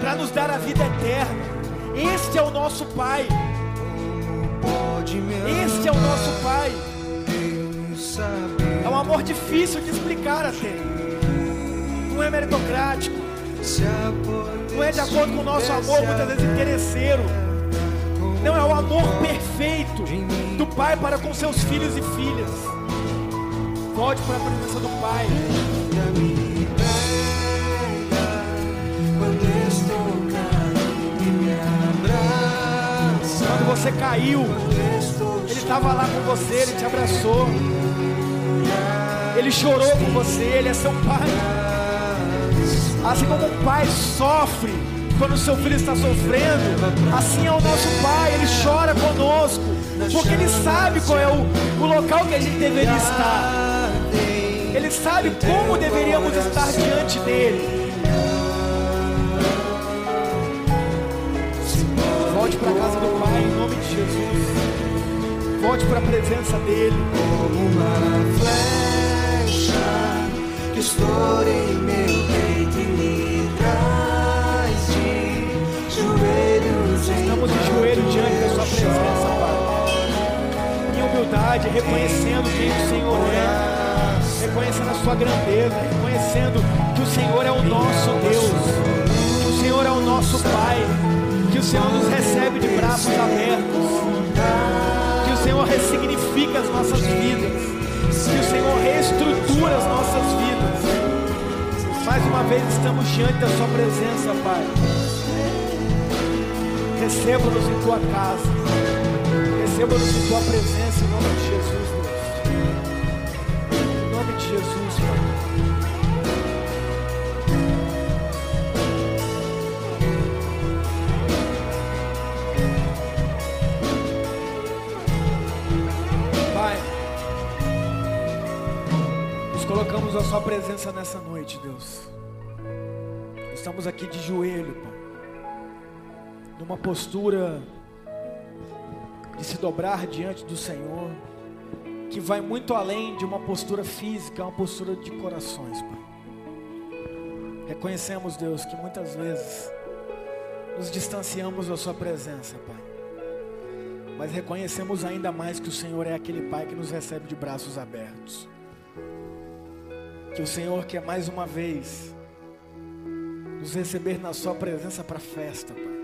para nos dar a vida eterna. Este é o nosso Pai. Este é o nosso Pai. É um amor difícil de explicar até. Não é meritocrático. Não é de acordo com o nosso amor, muitas vezes interesseiro. Não é o amor perfeito do Pai para com seus filhos e filhas. Volte para a presença do Pai. Você caiu, Ele estava lá com você, Ele te abraçou. Ele chorou com você, Ele é seu Pai. Assim como um pai sofre quando o seu filho está sofrendo, assim é o nosso Pai, Ele chora conosco, porque Ele sabe qual é o, o local que a gente deveria estar. Ele sabe como deveríamos estar diante dEle. Volte para a presença dEle. Como uma flecha que estoura em meu peito e me traz de joelhos em Estamos de joelho diante da Sua presença, Pai. Em humildade, reconhecendo quem o Senhor é, reconhecendo a Sua grandeza, reconhecendo que o Senhor é o nosso Deus, que o Senhor é o nosso Pai, que o Senhor nos recebe de braços abertos, Senhor ressignifica as nossas vidas, que o Senhor reestrutura as nossas vidas. Mais uma vez estamos diante da Sua presença, Pai. Receba-nos em tua casa. Receba-nos em tua presença em nome de Jesus, a Sua presença nessa noite, Deus. Estamos aqui de joelho, Pai numa postura de se dobrar diante do Senhor, que vai muito além de uma postura física, é uma postura de corações, Pai. Reconhecemos, Deus, que muitas vezes nos distanciamos da Sua presença, Pai. Mas reconhecemos ainda mais que o Senhor é aquele Pai que nos recebe de braços abertos. Que o Senhor quer mais uma vez nos receber na Sua presença para festa, Pai.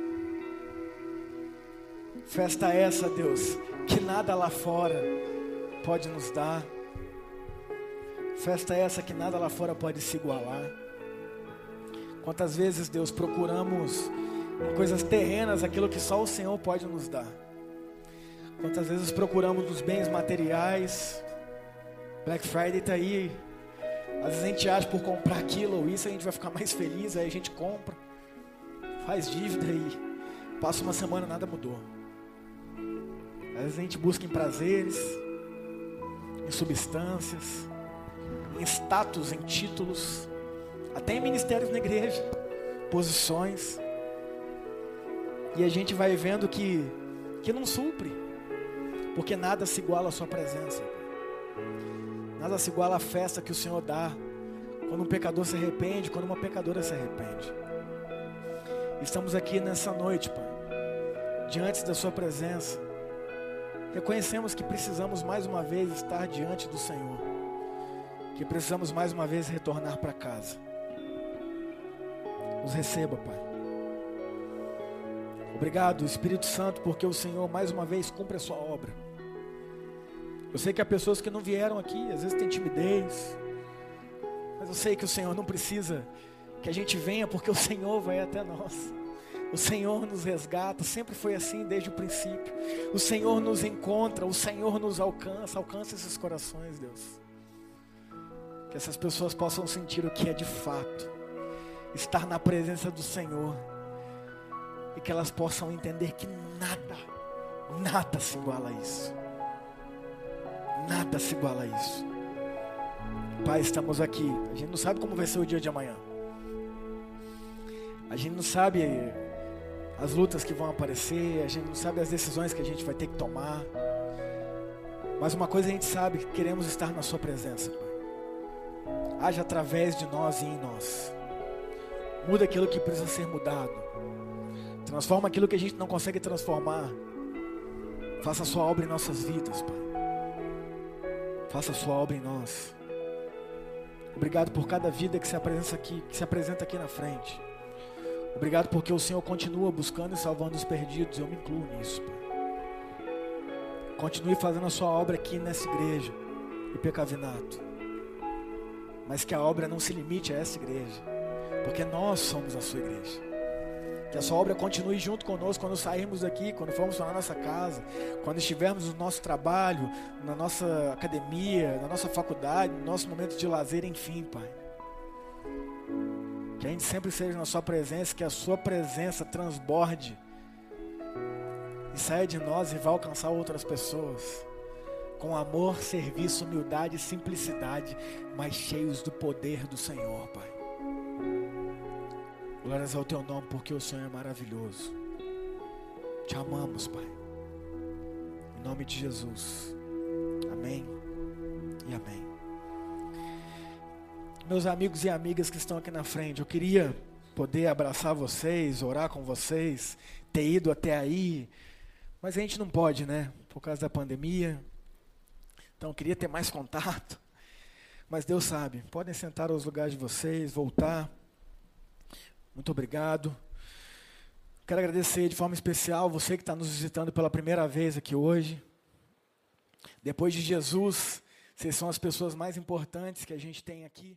Festa essa, Deus, que nada lá fora pode nos dar. Festa essa que nada lá fora pode se igualar. Quantas vezes, Deus, procuramos em coisas terrenas aquilo que só o Senhor pode nos dar. Quantas vezes procuramos nos bens materiais. Black Friday está aí. Às vezes a gente acha por comprar aquilo ou isso a gente vai ficar mais feliz, aí a gente compra, faz dívida e passa uma semana nada mudou. Às vezes a gente busca em prazeres, em substâncias, em status, em títulos, até em ministérios na igreja, posições. E a gente vai vendo que, que não supre, porque nada se iguala à sua presença. Nada se iguala à festa que o Senhor dá quando um pecador se arrepende, quando uma pecadora se arrepende. Estamos aqui nessa noite, Pai, diante da Sua presença. Reconhecemos que precisamos mais uma vez estar diante do Senhor, que precisamos mais uma vez retornar para casa. Nos receba, Pai. Obrigado, Espírito Santo, porque o Senhor mais uma vez cumpre a sua obra. Eu sei que há pessoas que não vieram aqui, às vezes tem timidez, mas eu sei que o Senhor não precisa que a gente venha, porque o Senhor vai até nós. O Senhor nos resgata, sempre foi assim desde o princípio. O Senhor nos encontra, o Senhor nos alcança, alcança esses corações, Deus. Que essas pessoas possam sentir o que é de fato estar na presença do Senhor e que elas possam entender que nada, nada se iguala a isso. Nada se iguala a isso. Pai, estamos aqui. A gente não sabe como vai ser o dia de amanhã. A gente não sabe as lutas que vão aparecer, a gente não sabe as decisões que a gente vai ter que tomar. Mas uma coisa a gente sabe, que queremos estar na sua presença, Pai. Haja através de nós e em nós. Muda aquilo que precisa ser mudado. Transforma aquilo que a gente não consegue transformar. Faça a sua obra em nossas vidas, Pai. Faça sua obra em nós. Obrigado por cada vida que se apresenta aqui, que se apresenta aqui na frente. Obrigado porque o Senhor continua buscando e salvando os perdidos. Eu me incluo nisso, Pai. Continue fazendo a sua obra aqui nessa igreja e Pecavinato. Mas que a obra não se limite a essa igreja, porque nós somos a sua igreja. Que a sua obra continue junto conosco quando sairmos daqui, quando formos para a nossa casa, quando estivermos no nosso trabalho, na nossa academia, na nossa faculdade, no nosso momento de lazer, enfim, Pai. Que a gente sempre seja na Sua presença, que a Sua presença transborde e saia de nós e vá alcançar outras pessoas. Com amor, serviço, humildade e simplicidade, mas cheios do poder do Senhor, Pai. Glórias ao Teu nome, porque o Senhor é maravilhoso. Te amamos, Pai. Em nome de Jesus. Amém e amém. Meus amigos e amigas que estão aqui na frente, eu queria poder abraçar vocês, orar com vocês, ter ido até aí, mas a gente não pode, né? Por causa da pandemia. Então eu queria ter mais contato. Mas Deus sabe. Podem sentar aos lugares de vocês, voltar. Muito obrigado. Quero agradecer de forma especial você que está nos visitando pela primeira vez aqui hoje. Depois de Jesus, vocês são as pessoas mais importantes que a gente tem aqui.